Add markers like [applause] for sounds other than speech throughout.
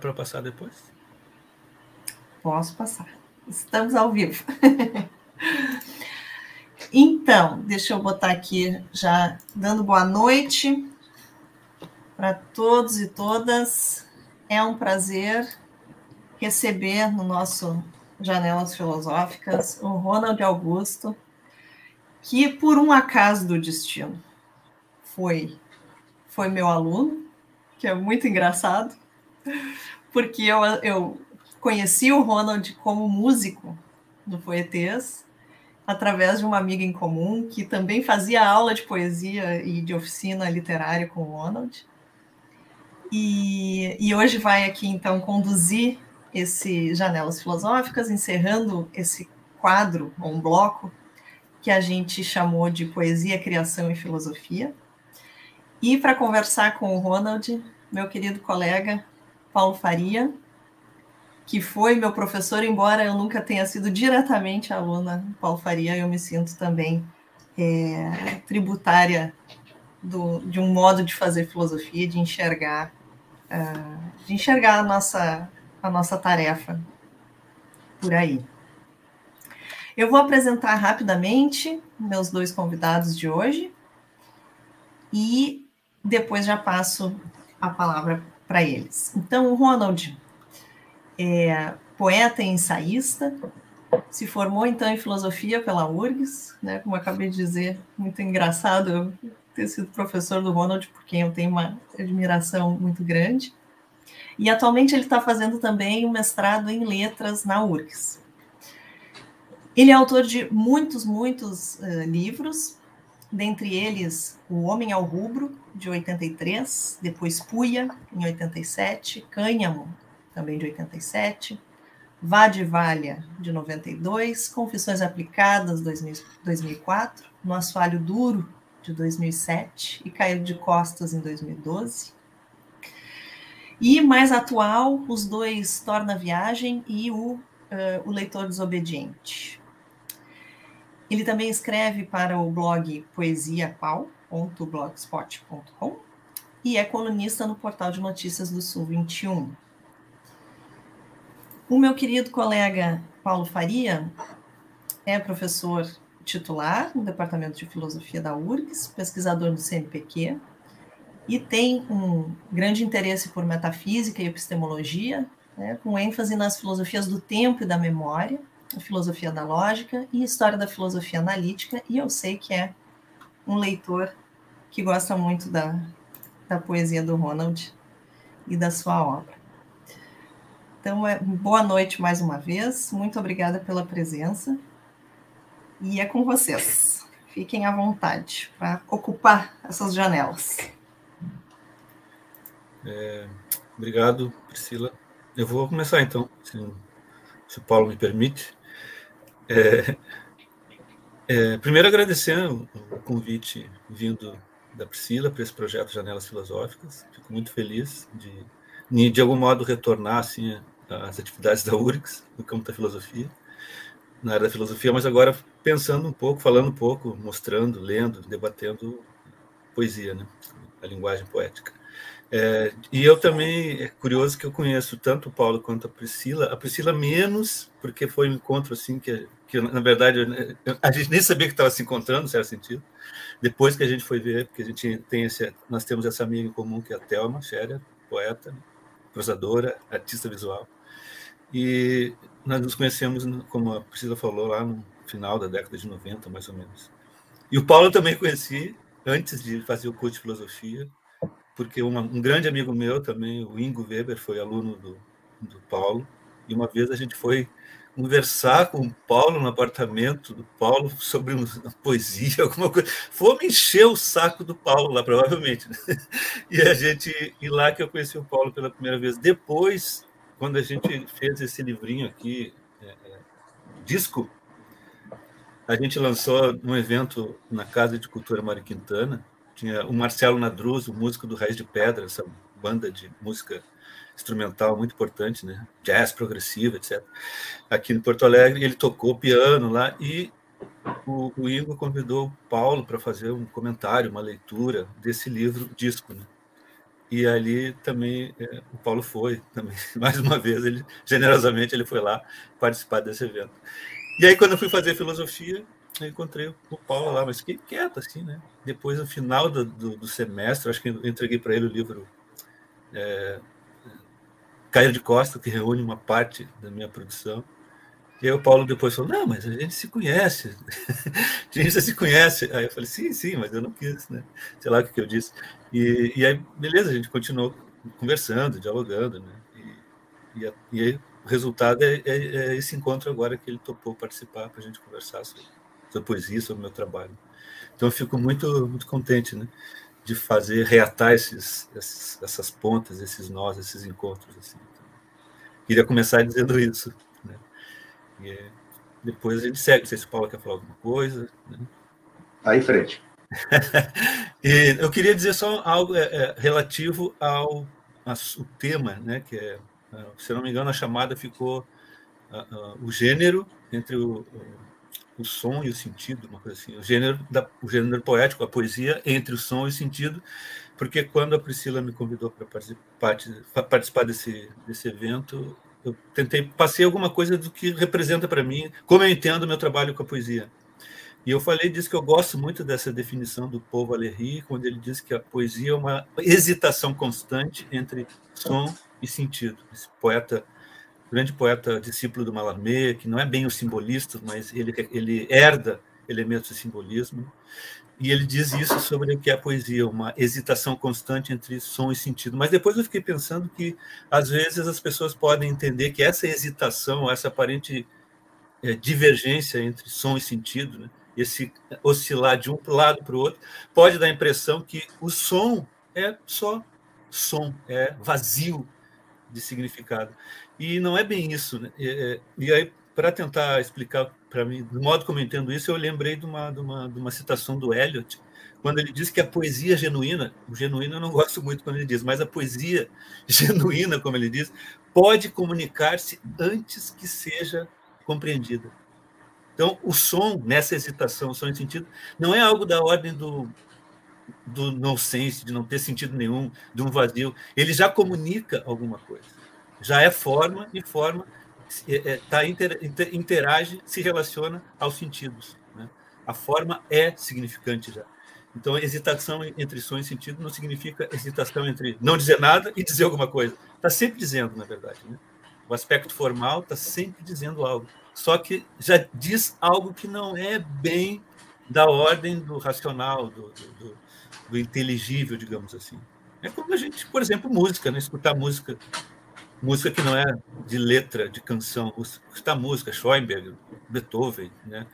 para passar depois? Posso passar. Estamos ao vivo. [laughs] então, deixa eu botar aqui já dando boa noite para todos e todas. É um prazer receber no nosso Janelas Filosóficas o Ronald Augusto, que por um acaso do destino foi foi meu aluno, que é muito engraçado, porque eu, eu conheci o Ronald como músico do Poetês, através de uma amiga em comum que também fazia aula de poesia e de oficina literária com o Ronald. E, e hoje vai aqui, então, conduzir esse Janelas Filosóficas, encerrando esse quadro, ou um bloco, que a gente chamou de Poesia, Criação e Filosofia. E para conversar com o Ronald, meu querido colega Paulo Faria, que foi meu professor, embora eu nunca tenha sido diretamente aluna Paulo Faria, eu me sinto também é, tributária do, de um modo de fazer filosofia, de enxergar, uh, de enxergar a nossa, a nossa tarefa por aí. Eu vou apresentar rapidamente meus dois convidados de hoje e depois já passo a palavra para eles. Então, o Ronald é poeta e ensaísta, se formou então em filosofia pela URGS, né, como acabei de dizer, muito engraçado eu ter sido professor do Ronald, por quem eu tenho uma admiração muito grande. E atualmente ele está fazendo também um mestrado em letras na URGS. Ele é autor de muitos, muitos uh, livros, dentre eles O Homem ao Rubro, de 83, depois Puia, em 87, Cânhamo, também de 87, Valha, de 92, Confissões Aplicadas, 2004, No Assoalho Duro, de 2007, e Caído de Costas, em 2012. E mais atual, os dois Torna Viagem e o, uh, o Leitor Desobediente. Ele também escreve para o blog poesiapau.blogspot.com e é colunista no portal de notícias do Sul 21. O meu querido colega Paulo Faria é professor titular no Departamento de Filosofia da URGS, pesquisador do CNPq, e tem um grande interesse por metafísica e epistemologia, né, com ênfase nas filosofias do tempo e da memória, filosofia da lógica e história da filosofia analítica, e eu sei que é um leitor que gosta muito da, da poesia do Ronald e da sua obra. Então, é, boa noite mais uma vez, muito obrigada pela presença, e é com vocês. Fiquem à vontade para ocupar essas janelas. É, obrigado, Priscila. Eu vou começar então, se, se o Paulo me permite. É, é, primeiro, agradecer o, convite vindo da Priscila para esse projeto Janelas Filosóficas. Fico muito feliz de, de algum modo, retornar assim, às atividades da URGS, no campo da filosofia, na área da filosofia, mas agora pensando um pouco, falando um pouco, mostrando, lendo, debatendo poesia, né? a linguagem poética. É, e eu também, é curioso que eu conheço tanto o Paulo quanto a Priscila, a Priscila menos, porque foi um encontro assim que, que na verdade, a gente nem sabia que estava se encontrando, certo sentido. Depois que a gente foi ver, porque a gente tem esse, nós temos essa amiga em comum que é a Thelma Scherer, poeta, prosadora, artista visual. E nós nos conhecemos, como a Priscila falou, lá no final da década de 90, mais ou menos. E o Paulo eu também conheci antes de fazer o curso de filosofia porque uma, um grande amigo meu também, o Ingo Weber, foi aluno do, do Paulo, e uma vez a gente foi conversar com o Paulo no apartamento do Paulo sobre uma poesia, [laughs] alguma coisa. Fomos encher o saco do Paulo lá, provavelmente. Né? E a gente, e lá que eu conheci o Paulo pela primeira vez. Depois, quando a gente fez esse livrinho aqui, é, é, disco, a gente lançou num evento na Casa de Cultura Mário Quintana, tinha o Marcelo Nadruz, o músico do Raiz de Pedra, essa banda de música instrumental muito importante, né? Jazz progressivo, etc. Aqui em Porto Alegre, ele tocou piano lá e o, o Ingo convidou o Paulo para fazer um comentário, uma leitura desse livro disco, né? e ali também é, o Paulo foi, também [laughs] mais uma vez, ele generosamente ele foi lá participar desse evento. E aí quando eu fui fazer filosofia, eu encontrei o Paulo lá, mas fiquei quieto assim, né? Depois no final do, do, do semestre, acho que eu entreguei para ele o livro é, Cair de Costa, que reúne uma parte da minha produção. E aí o Paulo depois falou, não, mas a gente se conhece, [laughs] a gente se conhece. Aí eu falei, sim, sim, mas eu não quis, né? Sei lá o que eu disse. E, e aí, beleza, a gente continuou conversando, dialogando, né? E, e, e aí o resultado é, é, é, esse encontro agora que ele topou participar para a gente conversar sobre, sobre poesia, sobre o meu trabalho. Então eu fico muito, muito contente, né? De fazer, reatar esses, esses, essas pontas, esses nós, esses encontros. Assim. Então, queria começar dizendo isso. E depois a gente segue. Não sei se o Paulo quer falar alguma coisa. Né? Aí em frente. [laughs] e eu queria dizer só algo é, é, relativo ao, o tema, né? Que é, é, se não me engano, a chamada ficou uh, uh, o gênero entre o, o, som e o sentido, uma coisa assim. O gênero, da, o gênero poético, a poesia entre o som e o sentido, porque quando a Priscila me convidou para participar, participar desse, desse evento, eu tentei passei alguma coisa do que representa para mim, como eu entendo o meu trabalho com a poesia. E eu falei disso que eu gosto muito dessa definição do Paul Valéry, quando ele diz que a poesia é uma hesitação constante entre som e sentido. Esse poeta, grande poeta, discípulo do Mallarmé, que não é bem o simbolista, mas ele ele herda elementos de simbolismo. E ele diz isso sobre o que é a poesia, uma hesitação constante entre som e sentido. Mas depois eu fiquei pensando que, às vezes, as pessoas podem entender que essa hesitação, essa aparente é, divergência entre som e sentido, né, esse oscilar de um lado para o outro, pode dar a impressão que o som é só som, é vazio de significado. E não é bem isso. Né? É, e aí, para tentar explicar para mim, do modo como eu entendo isso, eu lembrei de uma, de uma, de uma citação do Eliot, quando ele diz que a poesia genuína, o genuíno eu não [laughs] gosto muito quando ele diz, mas a poesia [laughs] genuína, como ele diz, pode comunicar-se antes que seja compreendida. Então, o som, nessa excitação, o som em sentido, não é algo da ordem do, do nonsense, de não ter sentido nenhum, de um vazio. Ele já comunica alguma coisa. Já é forma e forma é, é, tá, inter, interage, se relaciona aos sentidos. Né? A forma é significante já. Então, hesitação entre som e sentido não significa hesitação entre não dizer nada e dizer alguma coisa. Está sempre dizendo, na verdade. Né? O aspecto formal está sempre dizendo algo. Só que já diz algo que não é bem da ordem do racional, do, do, do, do inteligível, digamos assim. É como a gente, por exemplo, música, né? escutar música música que não é de letra, de canção, está música, Schoenberg, Beethoven, né?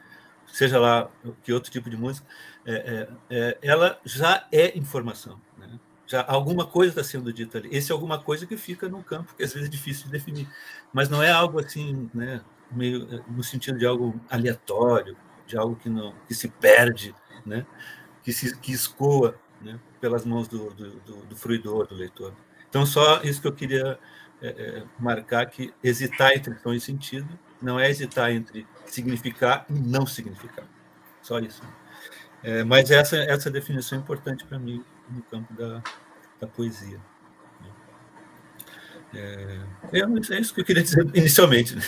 seja lá que outro tipo de música, é, é, é, ela já é informação. Né? Já alguma coisa está sendo dita ali. Esse é alguma coisa que fica no campo, que às vezes é difícil de definir, mas não é algo assim, né, meio no sentido de algo aleatório, de algo que não que se perde, né, que se que escoa, né, pelas mãos do, do, do, do fruidor, do leitor. Então só isso que eu queria é, é, marcar que hesitar entre som e sentido não é hesitar entre significar e não significar. Só isso. É, mas essa, essa definição é importante para mim no campo da, da poesia. É, é, é, isso que eu queria dizer [laughs] inicialmente. Né?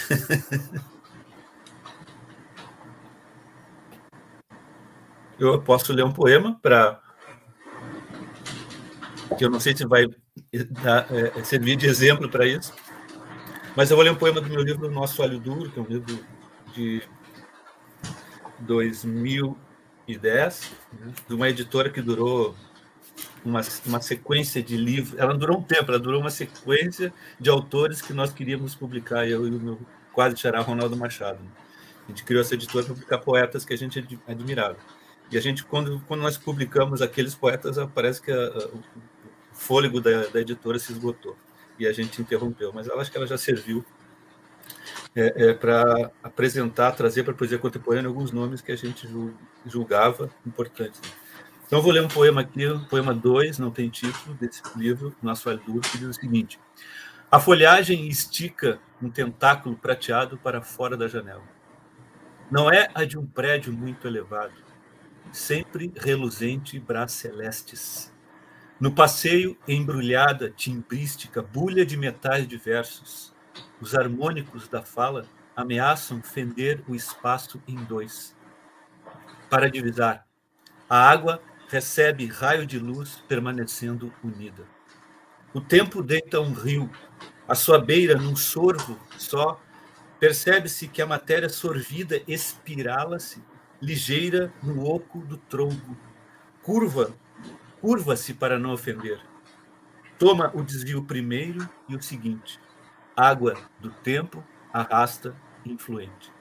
Eu posso ler um poema para. que eu não sei se vai é, servir de exemplo para isso. Mas eu vou ler um poema do meu livro Nosso Olho Duro, que é um livro de 2010, né, de uma editora que durou uma, uma sequência de livros. Ela durou um tempo, ela durou uma sequência de autores que nós queríamos publicar, eu e o meu quase xará Ronaldo Machado. A gente criou essa editora para publicar poetas que a gente admirava. E a gente, quando, quando nós publicamos aqueles poetas, parece que a, a, fôlego da, da, editora se esgotou e a gente interrompeu, mas eu acho que ela já serviu é, é, para apresentar, trazer para a poesia contemporânea alguns nomes que a gente julgava importantes. Então, eu vou ler um poema aqui, um poema 2, não tem título, desse livro, Nosso Aldur, que diz o seguinte: A folhagem estica um tentáculo prateado para fora da janela. Não é a de um prédio muito elevado, sempre reluzente braços celestes No passeio embrulhada, timbrística, bulha de metais diversos, os harmônicos da fala ameaçam fender o espaço em dois. Para divisar, a água recebe raio de luz permanecendo unida. O tempo deita um rio, à sua beira, num sorvo só, percebe-se que a matéria sorvida espirala-se, ligeira no oco do tronco, curva, curva-se para não ofender. Toma o desvio primeiro e o seguinte. Água do tempo arrasta influente.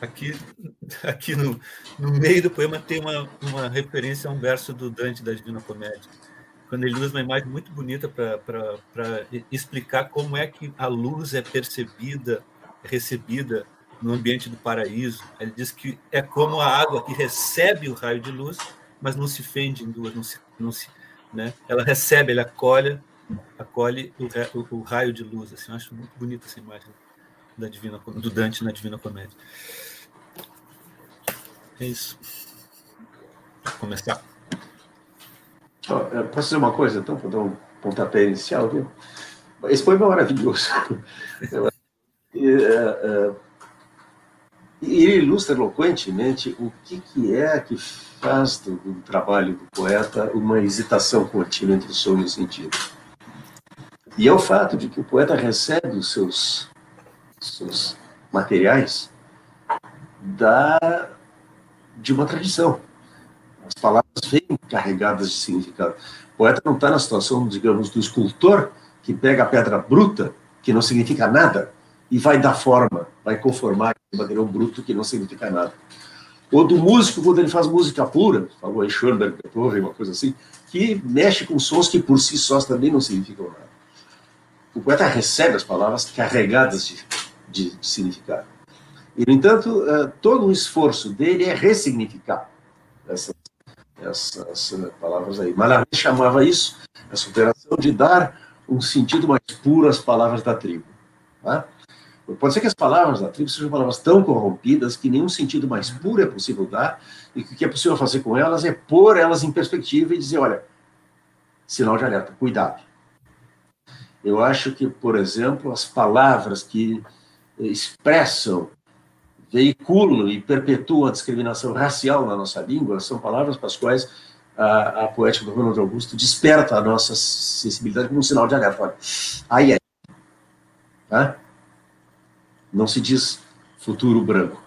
Aqui, aqui no, no meio do poema tem uma, uma referência a um verso do Dante da Divina Comédia, quando ele usa uma imagem muito bonita para explicar como é que a luz é percebida, recebida no ambiente do paraíso. Ele diz que é como a água que recebe o raio de luz, mas não se fende em duas, não se, não se, né? Ela recebe, ela acolhe, acolhe o, o, o raio de luz. Assim, eu acho muito bonita essa imagem da Divina, do Dante na Divina Comédia. É isso. Vou começar. Oh, posso dizer uma coisa, então, para dar um pontapé inicial? Viu? Esse poema é maravilhoso. [laughs] e, ele ilustra eloquentemente o que, que é que faz do, do trabalho do poeta uma hesitação contínua entre sonho e sentido. E é o fato de que o poeta recebe os seus seus materiais da, de uma tradição. As palavras vêm carregadas de significado. O poeta não está na situação, digamos, do escultor que pega a pedra bruta, que não significa nada, e vai dar forma, vai conformar um material bruto que não significa nada. Ou do músico, quando ele faz música pura, falou aí Schoenberg, Beethoven, uma coisa assim, que mexe com sons que por si sós também não significam nada. O poeta recebe as palavras carregadas de de, de significado. E, no entanto, uh, todo o esforço dele é ressignificar essas, essas palavras aí. Mallarmé chamava isso, essa operação, de dar um sentido mais puro às palavras da tribo. Tá? Pode ser que as palavras da tribo sejam palavras tão corrompidas que nenhum sentido mais puro é possível dar, e que o que é possível fazer com elas é pôr elas em perspectiva e dizer: olha, sinal de alerta, cuidado. Eu acho que, por exemplo, as palavras que expressam, veiculam e perpetuam a discriminação racial na nossa língua são palavras para as quais a, a poética do Ronald Augusto desperta a nossa sensibilidade como um sinal de alerta. Olha, aí é. Tá? Não se diz futuro branco.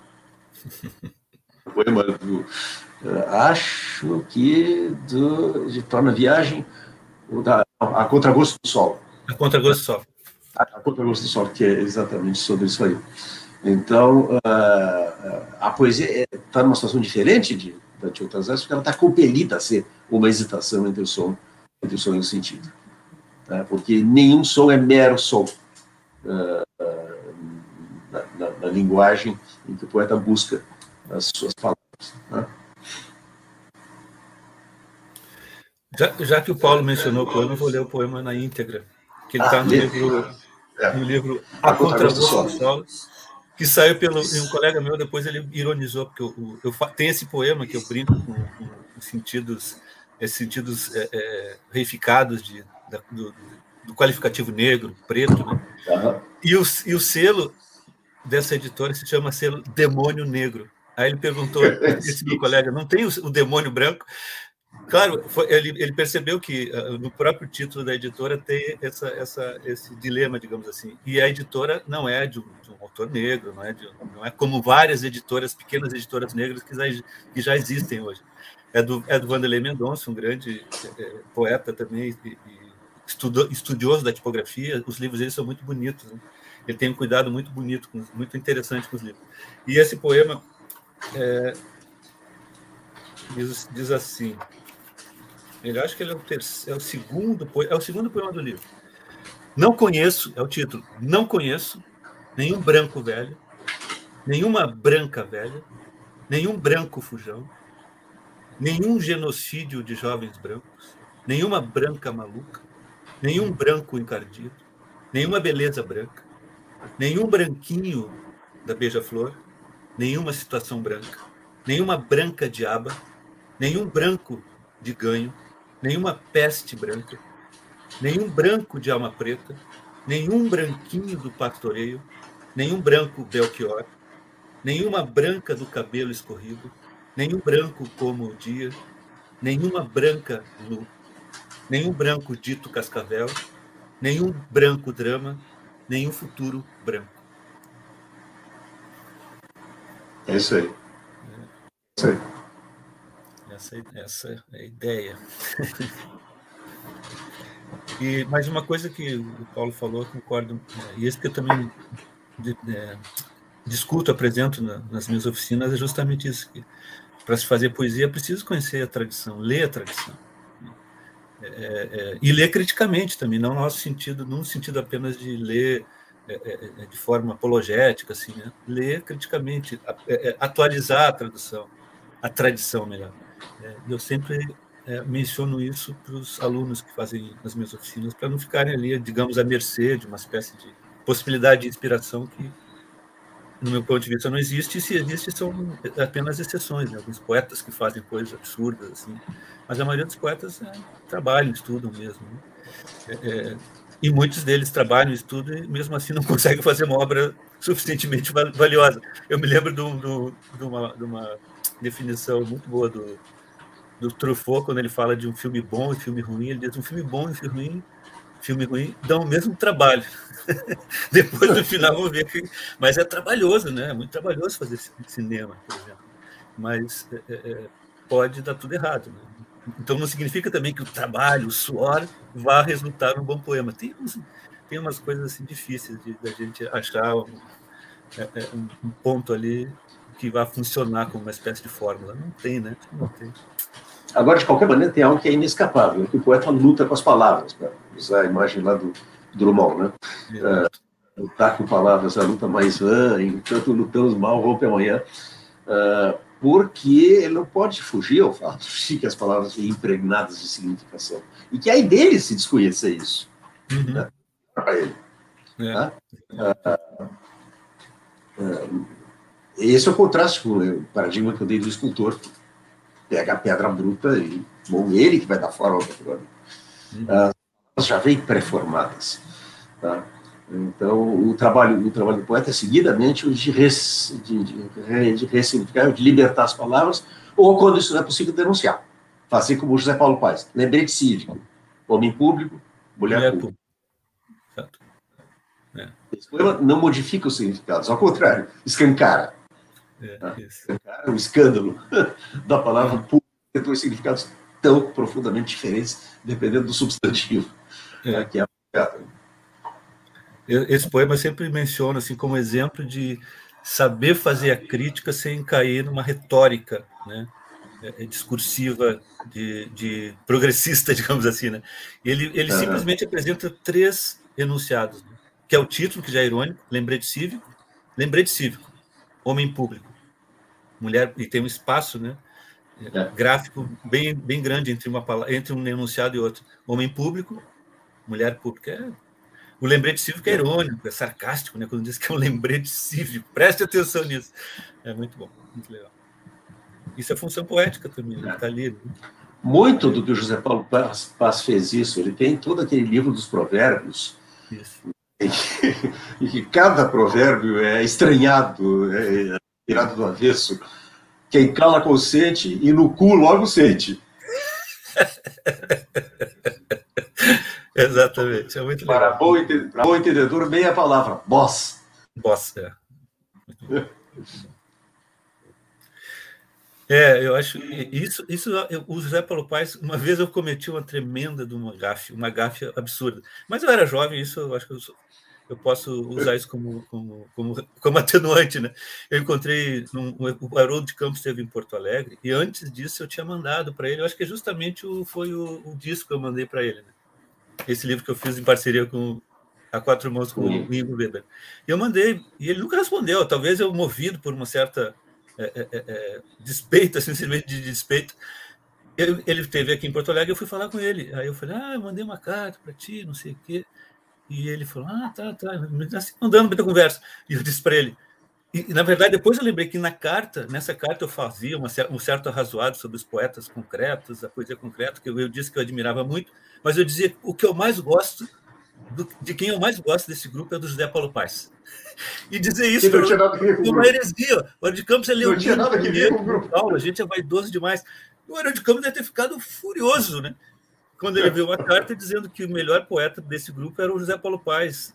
[laughs] Poema do. Acho que do, de Torna Viagem, da, a Contragosto do Sol. A Contragosto do Sol a Contragosto do Sol, que é exatamente sobre isso aí. Então, uh, a poesia está numa situação diferente de, de outras áreas, porque ela está compelida a ser uma hesitação entre o som, entre o som e o sentido. Tá? Porque nenhum som é mero som uh, na, linguagem em que o poeta busca as suas palavras. Né? Já, já, que o Paulo mencionou o poema, eu vou ler o poema na íntegra, que ele está ah, no livro é. no livro A, a Contragosto Solo, que saiu pelo um colega meu, depois ele ironizou, porque eu, eu, eu tenho esse poema que eu brinco com, com sentidos, esses sentidos é, é, reificados de, da, do, do, qualificativo negro, preto, né? Uhum. e, o, e o selo dessa editora se chama selo Demônio Negro. Aí ele perguntou, esse meu colega, não tem o, o demônio branco? Claro, foi, ele, ele, percebeu que uh, no próprio título da editora tem essa, essa, esse dilema, digamos assim. E a editora não é de um, de um autor negro, não é, de, não é como várias editoras, pequenas editoras negras que já, que já existem hoje. É do, é do Vanderlei Mendonça, um grande é, poeta também, e, e estudioso da tipografia. Os livros dele são muito bonitos. Né? Ele tem um cuidado muito bonito, muito interessante com os livros. E esse poema é, diz, diz assim. Ele acho que ele é o, terceiro, é o segundo, é o segundo poema do livro. Não conheço, é o título. Não conheço nenhum branco velho, nenhuma branca velha, nenhum branco fujão, nenhum genocídio de jovens brancos, nenhuma branca maluca, nenhum branco encardido, nenhuma beleza branca, nenhum branquinho da beija-flor, nenhuma situação branca, nenhuma branca diaba, nenhum branco de ganho, nenhuma peste branca, nenhum branco de alma preta, nenhum branquinho do pastoreio, nenhum branco Belchior, nenhuma branca do cabelo escorrido, nenhum branco como o dia, nenhuma branca nu, nenhum branco dito cascavel, nenhum branco drama, nenhum futuro branco. É isso aí. É isso aí. Essa, essa é a ideia. e mais uma coisa que o Paulo falou, eu concordo, e esse que eu também é, discuto, apresento nas minhas oficinas, é justamente isso. Que para se fazer poesia é preciso conhecer a tradição, ler a tradição. É, é, e ler criticamente também, não no nosso sentido, no sentido apenas de ler é, é, de forma apologética, assim, né? ler criticamente, atualizar a tradução, a tradição melhor. eu sempre menciono isso para os alunos que fazem as minhas oficinas, para não ficarem ali, digamos, à mercê de uma espécie de possibilidade de inspiração que no meu ponto de vista, não existe, e se existe, são apenas exceções, né? alguns poetas que fazem coisas absurdas, assim, mas a maioria dos poetas é, trabalham, estudam mesmo. Né? É, é, e muitos deles trabalham, estudam, e mesmo assim não [laughs] conseguem fazer uma obra suficientemente valiosa. Eu me lembro de, um, de, uma, de uma, definição muito boa do, do Truffaut, quando ele fala de um filme bom e filme ruim, ele diz um filme bom e filme ruim filme ruim dão o mesmo trabalho. [laughs] Depois do final vamos ver que. Mas é trabalhoso, né? É muito trabalhoso fazer cinema, por exemplo. Mas é, é, é, pode dar tudo errado. Né? Então não significa também que o trabalho, o suor, vá resultar num bom poema. Tem, uns, tem umas coisas assim difíceis a gente achar um, é, é, um, ponto ali que vá funcionar como uma espécie de fórmula. Não tem, né? Não tem. Agora, de qualquer maneira, tem algo que é inescapável, que o poeta luta com as palavras, para usar a imagem lá do Drummond, né? Uh, lutar com palavras é a luta mais vã, enquanto lutamos mal, rompe amanhã, uh, porque ele não pode fugir ao fato de que as palavras são impregnadas de significação. E que aí dele se desconhecer isso. Uhum. Né? Para ele. É. Tá? Uh, esse é o contraste com o paradigma que eu dei do escultor, pega a pedra bruta e bom, ele que vai dar forma para aquilo Uhum. Uh, já vem pré-formadas. Tá? Então, o trabalho, o trabalho do poeta é seguidamente o de, res, de, de, de ressignificar, de libertar as palavras, ou quando isso não é possível, denunciar. Fazer como o José Paulo faz. Lembrete cívico. Homem público, mulher, mulher pública. Certo. É. Esse poema não modifica os significados, ao contrário, escancara. É, tá? escancara o escândalo [laughs] da palavra pública, tem dois significados tão profundamente diferentes, dependendo do substantivo. É. Tá? Que é esse poema sempre menciona assim como exemplo de saber fazer a crítica sem cair numa retórica, né? É, é discursiva de, de, progressista, [laughs] digamos assim, né? Ele, ele uhum. simplesmente apresenta três enunciados, né? que é o título que já é irônico, lembrete cívico, lembrete cívico, homem público, mulher e tem um espaço, né? Gráfico bem bem grande entre uma entre um enunciado e outro, homem público, mulher pública. É o lembrete cívico é irônico, é sarcástico, né? Quando diz que é um lembrete cívico. Preste atenção nisso. É muito bom, muito legal. Isso é função poética também, está né? ali. Né? Muito do que o José Paulo Paz, Paz, fez isso. Ele tem todo aquele livro dos provérbios. Isso. E que, cada provérbio é estranhado, é tirado do avesso. Quem cala consente e no cu logo sente. [laughs] [laughs] Exatamente, é muito legal. Para bom, para bom entendedor, meia palavra, boss. Boss, é. [laughs] É, eu acho isso, isso o José Paulo Paes, uma vez eu cometi uma tremenda de uma gafe, uma gafe absurda. Mas eu era jovem, isso eu acho que eu, eu posso usar isso como, como, como, como atenuante, né? Eu encontrei num, o Haroldo de Campos esteve em Porto Alegre e antes disso eu tinha mandado para ele, eu acho que justamente o, foi o, o disco que eu mandei para ele, né? Esse livro que eu fiz em parceria com a Quatro Mãos com o Igor Weber. E eu mandei, e ele nunca respondeu, talvez eu movido por uma certa é, é, é, é despeito, [laughs] assim, simplesmente de despeito. Eu, ele esteve aqui em Porto Alegre, eu fui falar com ele. Aí eu falei, ah, eu mandei uma carta para ti, não sei o quê. E ele falou, ah, tá, tá, assim, mandando muita conversa. E eu disse para ele, e, na verdade, depois eu lembrei que na carta, nessa carta eu fazia uma, um certo arrazoado sobre os poetas concretos, a poesia concreta, que eu, eu disse que eu admirava muito, mas eu dizia o que eu mais gosto, do, de quem eu mais gosto desse grupo é do José Paulo Paes. E dizer isso é uma heresia. O Mário de Campos é um grupo. Paulo, a gente é vaidoso demais. O Mário de Campos deve ter ficado furioso, né? Quando ele viu uma carta dizendo que o melhor poeta desse grupo era o José Paulo Paes.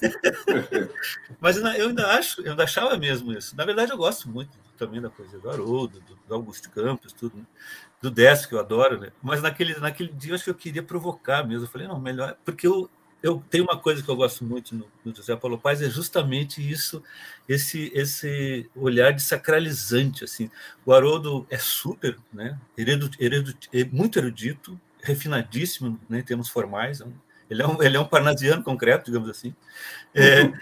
[laughs] Mas eu ainda acho, eu ainda achava mesmo isso. Na verdade, eu gosto muito também da poesia do Haroldo, do Augusto Campos, tudo, né? do Décio, que eu adoro, né? Mas naquele, naquele dia eu acho que eu queria provocar mesmo. Eu falei, não, melhor. Porque eu, eu tenho uma coisa que eu gosto muito no, no José Paulo Paes, é justamente isso, esse, esse olhar de sacralizante. Assim. O Haroldo é super, né? Erudo, erudo, é muito erudito, refinadíssimo né, em termos formais. É ele é um, ele é um parnasiano concreto, digamos assim. É, uhum.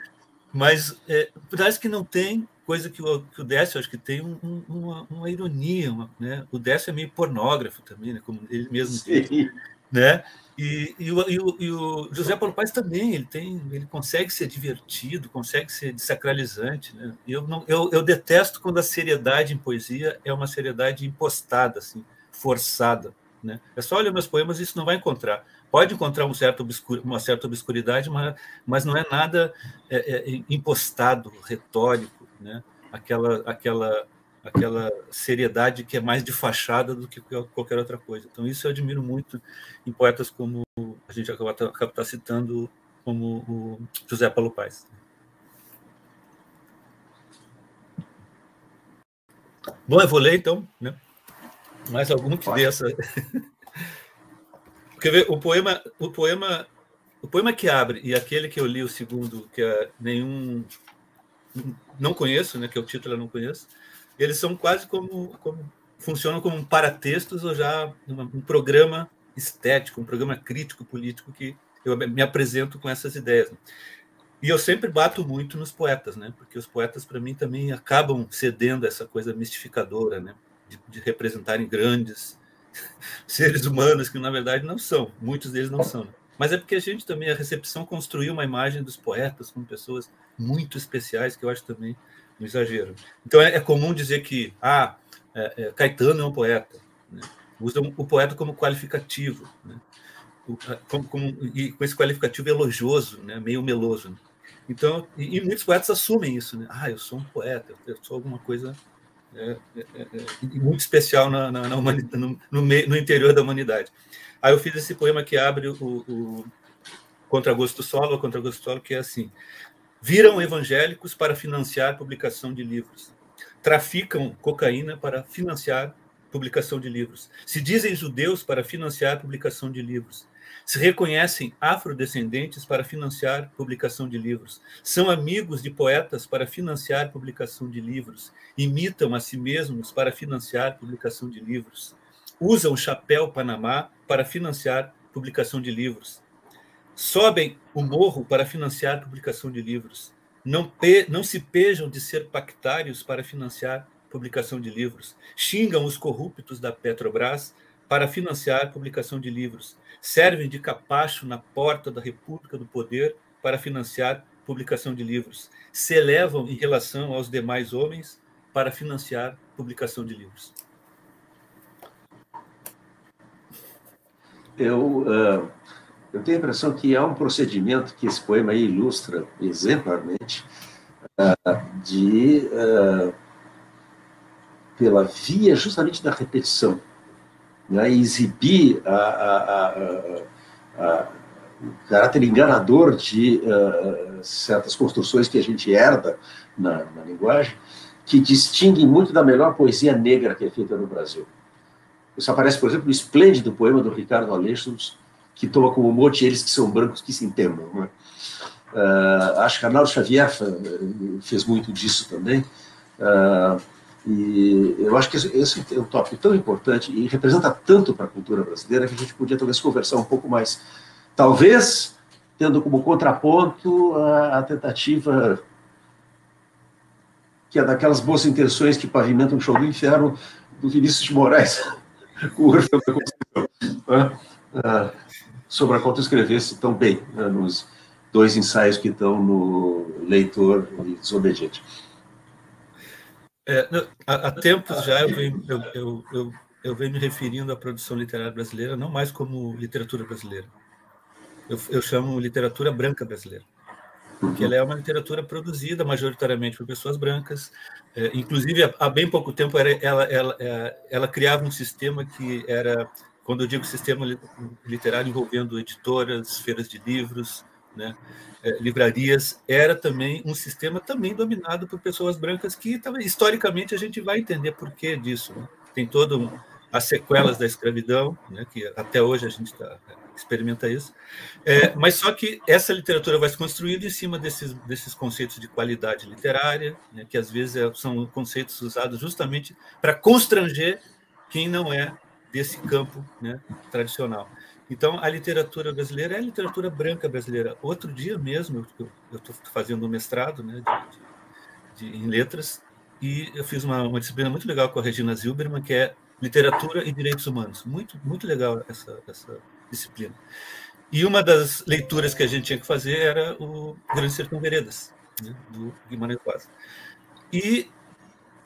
Mas é, parece que não tem coisa que o, que o Décio, acho que tem um, uma, uma, ironia. Uma, né? O Décio é meio pornógrafo também, né? como ele mesmo diz. Né? E, e, o, e, o, e, o, José Paulo Paes também, ele tem, ele consegue ser divertido, consegue ser desacralizante. Né? Eu, não, eu, eu detesto quando a seriedade em poesia é uma seriedade impostada, assim, forçada. Né? É só olhar meus poemas e isso não vai encontrar. Pode encontrar um certo obscur, uma certa obscuridade, mas, mas não é nada é, é, impostado, retórico, né? aquela, aquela, aquela seriedade que é mais de fachada do que qualquer outra coisa. Então, isso eu admiro muito em poetas como a gente acaba está citando, como o José Paulo Paes. Bom, eu vou ler então, né? Mais algum que dê essa. Porque [laughs] ver, o poema, o poema, o poema que abre e aquele que eu li o segundo, que é nenhum não conheço, né, que é o título eu não conheço. Eles são quase como, como funcionam como um paratextos ou já um programa estético, um programa crítico político que eu me apresento com essas ideias. E eu sempre bato muito nos poetas, né? Porque os poetas para mim também acabam cedendo essa coisa mistificadora, né? De, de representarem grandes [laughs] seres humanos que na verdade não são, muitos deles não são. Né? Mas é porque a gente também, a recepção construiu uma imagem dos poetas como pessoas muito especiais, que eu acho também um exagero. Então é, é comum dizer que ah, é, é, Caetano é um poeta. Né? Usam o poeta como qualificativo. Né? O, como, como, e com esse qualificativo elogioso, né? meio meloso. Né? Então, e, e, muitos poetas assumem isso. Né? Ah, eu sou um poeta, eu sou alguma coisa é, é, é, muito especial na, na, na humanidade, no, no, no, interior da humanidade. Aí eu fiz esse poema que abre o, o Contra Gosto Solo, Contra Gosto Solo, que é assim: viram evangélicos para financiar publicação de livros, traficam cocaína para financiar publicação de livros, se dizem judeus para financiar publicação de livros, se reconhecem afrodescendentes para financiar publicação de livros, são amigos de poetas para financiar publicação de livros, imitam a si mesmos para financiar publicação de livros, usam o chapéu Panamá para financiar publicação de livros, sobem o morro para financiar publicação de livros, não, pe não se pejam de ser pactários para financiar publicação de livros, xingam os corruptos da Petrobras para financiar publicação de livros, servem de capacho na porta da República do Poder para financiar publicação de livros, se elevam em relação aos demais homens para financiar publicação de livros. Eu, uh, eu tenho a impressão que há um procedimento que esse poema ilustra exemplarmente uh, de uh, pela via justamente da repetição né, exibir a, a, a, o caráter enganador de uh, certas construções que a gente herda na, na, linguagem, que distinguem muito da melhor poesia negra que é feita no Brasil. Isso aparece, por exemplo, no esplêndido poema do Ricardo Aleixos, que toma como mote eles que são brancos que se entendam. Né? Uh, acho que Arnaldo Xavier fez muito disso também. Uh, e eu acho que esse é um tópico tão importante e representa tanto para a cultura brasileira que a gente podia talvez conversar um pouco mais. Talvez tendo como contraponto a, a tentativa que é daquelas boas intenções que pavimentam o show do inferno do Vinícius de Moraes [laughs] o Orfeu da Conceição, né? sobre a qual tu escrevesse tão bem né? nos dois ensaios que estão no Leitor e Desobediente. É, há, tempos já eu venho, eu, eu, eu, eu, venho me referindo à produção literária brasileira não mais como literatura brasileira. Eu, eu chamo literatura branca brasileira. Porque ela é uma literatura produzida majoritariamente por pessoas brancas. É, inclusive, há, bem pouco tempo, era, ela, ela, ela, ela criava um sistema que era, quando eu digo sistema literário, envolvendo editoras, feiras de livros, né, é, livrarias, era também um sistema também dominado por pessoas brancas que historicamente a gente vai entender por que disso. Né? Tem todo as sequelas da escravidão, né, que até hoje a gente tá, experimenta isso. É, mas só que essa literatura vai se construindo em cima desses, desses conceitos de qualidade literária, né, que às vezes é, são conceitos usados justamente para constranger quem não é desse campo né, tradicional. Então, a literatura brasileira é a literatura branca brasileira. Outro dia mesmo, eu estou fazendo um mestrado né, de, de, em letras, e eu fiz uma, uma, disciplina muito legal com a Regina Zilberman, que é Literatura e Direitos Humanos. Muito, muito legal essa, essa disciplina. E uma das leituras que a gente tinha que fazer era o Grande Sertão Veredas, né, do Guimarães Rosa. E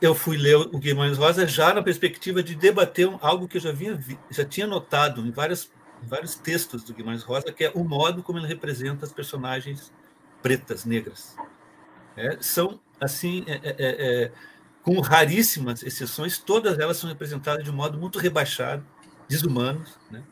eu fui ler o Guimarães Rosa já na perspectiva de debater algo que eu já, vinha, já tinha notado em várias vários textos do Guimarães Rosa, que é o modo como ele representa as personagens pretas, negras. É, são, assim, é, é, é, é com raríssimas exceções, todas elas são representadas de um modo muito rebaixado, desumano. Né?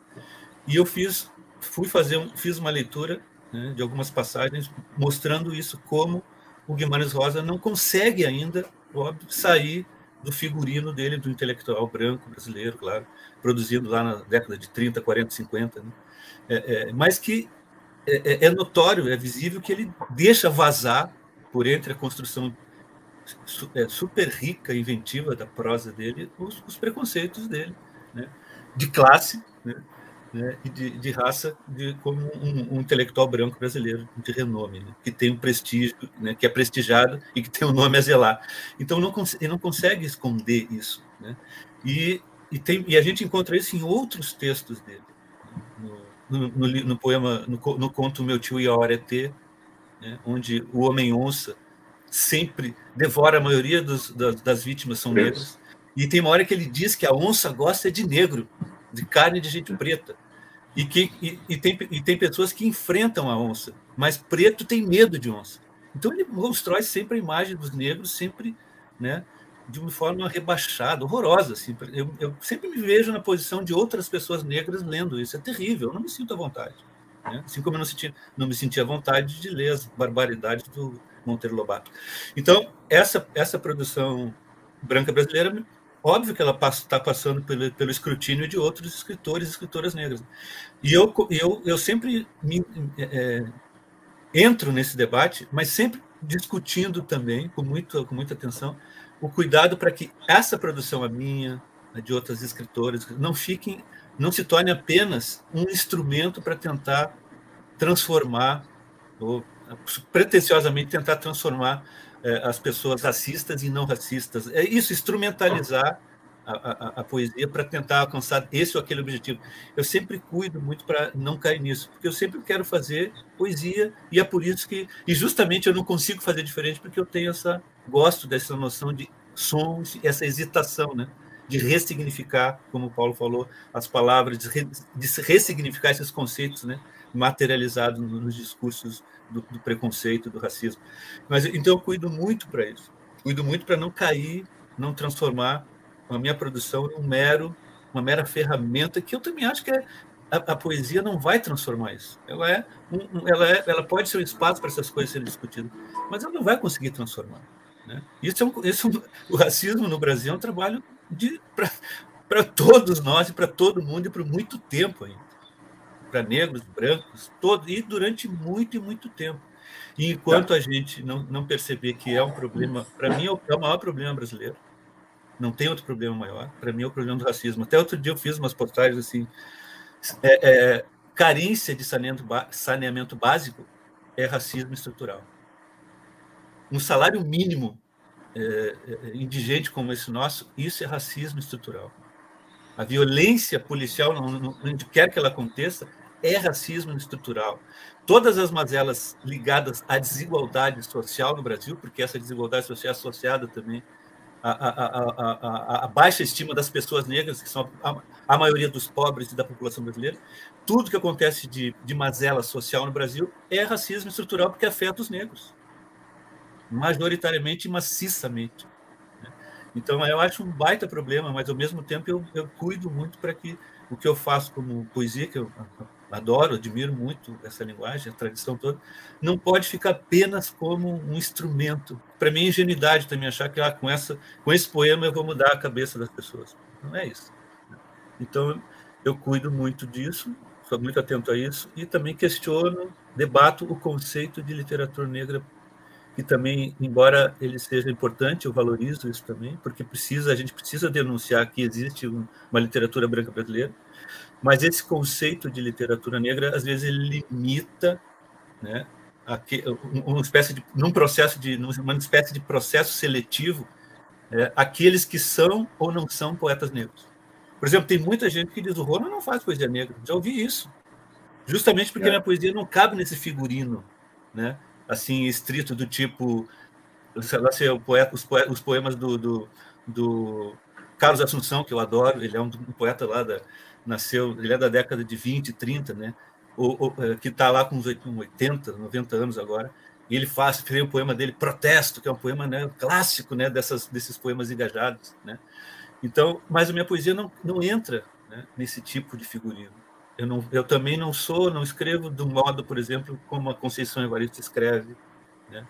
E eu fiz, fui fazer, um, fiz uma leitura né, de algumas passagens mostrando isso, como o Guimarães Rosa não consegue ainda, óbvio, sair do figurino dele, do intelectual branco brasileiro, claro, produzido lá na década de 30, 40, 50, né? é, é, mas que é, é, é, notório, é visível que ele deixa vazar por entre a construção é, super rica, inventiva da prosa dele, os, os preconceitos dele, né? de classe, né? Né, e de, de, raça de, como um, um, intelectual branco brasileiro de renome, né, que tem um prestígio, né, que é prestigiado e que tem um nome a zelar. Então não ele não consegue esconder isso, né? E, e, tem, e a gente encontra isso em outros textos dele, no, no, no, no poema, no, conto Meu Tio e a Hora é né, onde o homem onça sempre devora a maioria dos, das, das vítimas são negros. E tem uma hora que ele diz que a onça gosta de negro, de carne de gente preta. E, que, e, e, tem, e tem pessoas que enfrentam a onça, mas preto tem medo de onça. Então ele constrói sempre a imagem dos negros, sempre né, de uma forma rebaixada, horrorosa. Assim. Eu, eu sempre me vejo na posição de outras pessoas negras lendo isso. É terrível, eu não me sinto à vontade. Né? Assim como eu não, senti, não me sentia à vontade de ler as barbaridades do Monteiro Lobato. Então, essa, essa produção branca brasileira Óbvio que ela está passando pelo, pelo, escrutínio de outros escritores e escritoras negras. E eu, eu, eu sempre me, é, entro nesse debate, mas sempre discutindo também, com, muito, com muita atenção, o cuidado para que essa produção, a minha, a de outras escritoras, não fiquem, não se torne apenas um instrumento para tentar transformar, ou pretensiosamente tentar transformar é, as pessoas racistas e não racistas. É isso, instrumentalizar a, a, a poesia para tentar alcançar esse ou aquele objetivo. Eu sempre cuido muito para não cair nisso, porque eu sempre quero fazer poesia e é por isso que, e justamente eu não consigo fazer diferente porque eu tenho essa, gosto dessa noção de sons, essa hesitação, né? De ressignificar, como Paulo falou, as palavras, de ressignificar esses conceitos, né? materializados nos discursos do, do preconceito, do racismo. Mas então eu cuido muito para isso. Cuido muito para não cair, não transformar a minha produção em um mero, uma mera ferramenta que eu também acho que é, a, a, poesia não vai transformar isso. Ela é, um, ela é, ela pode ser um espaço para essas coisas serem discutidas, mas ela não vai conseguir transformar. Né? Isso é um, isso, é o racismo no Brasil é um trabalho para todos nós e para todo mundo e por muito tempo ainda para negros, brancos, e durante muito e muito tempo. E enquanto a gente não, não perceber que é um problema, para mim é o, é o maior problema brasileiro, não tem outro problema maior, para mim é o problema do racismo. Até outro dia eu fiz umas postagens assim, é, é, carência de saneamento, saneamento básico é racismo estrutural. Um salário mínimo é, é, indigente como esse nosso, isso é racismo estrutural. A violência policial, onde quer que ela aconteça, é racismo estrutural. Todas as mazelas ligadas à desigualdade social no Brasil, porque essa desigualdade social é associada também a, a, a, a, baixa estima das pessoas negras, que são a, maioria dos pobres e da população brasileira. Tudo que acontece de, de mazela social no Brasil é racismo estrutural porque afeta os negros, majoritariamente maciçamente. Né? Então, eu acho um baita problema, mas ao mesmo tempo eu, eu cuido muito para que o que eu faço como poesia, que eu adoro, admiro muito essa linguagem, a tradição toda, não pode ficar apenas como um instrumento. Para mim, é ingenuidade também achar que ah, com, essa, com esse poema eu vou mudar a cabeça das pessoas. Não é isso. Então, eu cuido muito disso, sou muito atento a isso, e também questiono, debato o conceito de literatura negra, que também, embora ele seja importante, eu valorizo isso também, porque precisa, a gente precisa denunciar que existe uma literatura branca brasileira, mas esse conceito de literatura negra, às vezes, ele limita né, uma espécie de, num processo de, uma espécie de processo seletivo é, aqueles que são ou não são poetas negros. Por exemplo, tem muita gente que diz o Roma não faz poesia negra. Já ouvi isso. Justamente porque é. minha poesia não cabe nesse figurino, né? Assim, estrito do tipo, sei lá, se é poeta, os, poemas, do, do, do Carlos Assunção, que eu adoro, ele é um, poeta lá da, nasceu, ele é da década de 20, 30, né? O, o, é, que está lá com uns 80, 90 anos agora, e ele faz, fez o poema dele, Protesto, que é um poema né, clássico né, dessas, desses poemas engajados. Né? Então, mas a minha poesia não, não entra né, nesse tipo de figurino. Eu, não, eu também não sou, não escrevo do modo, por exemplo, como a Conceição Evaristo escreve. Né?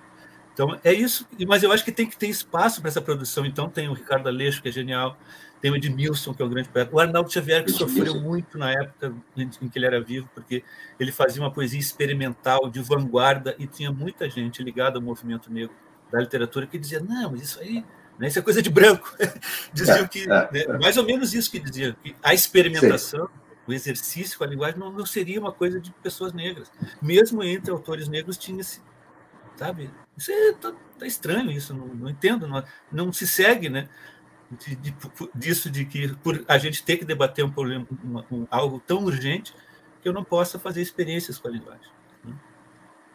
Então, é isso, mas eu acho que tem que ter espaço para essa produção. Então, tem o Ricardo Aleixo, que é genial, tem o Edmilson, que é um grande poeta. O Arnaldo Xavier, que sofreu muito na época em que ele era vivo, porque ele fazia uma poesia experimental, de vanguarda, e tinha muita gente ligada ao movimento negro da literatura que dizia: não, mas isso aí né, isso é coisa de branco. [laughs] diziam é, que, é, né, mais ou menos isso que diziam, que a experimentação, Sim. O exercício com a linguagem não, não, seria uma coisa de pessoas negras. Mesmo entre autores negros tinha esse, sabe? Isso é, tá, tá estranho, isso, não, não entendo, não, não se segue, né? de, de, disso de que por a gente ter que debater um problema, uma, um, algo tão urgente, que eu não possa fazer experiências com a linguagem. Né?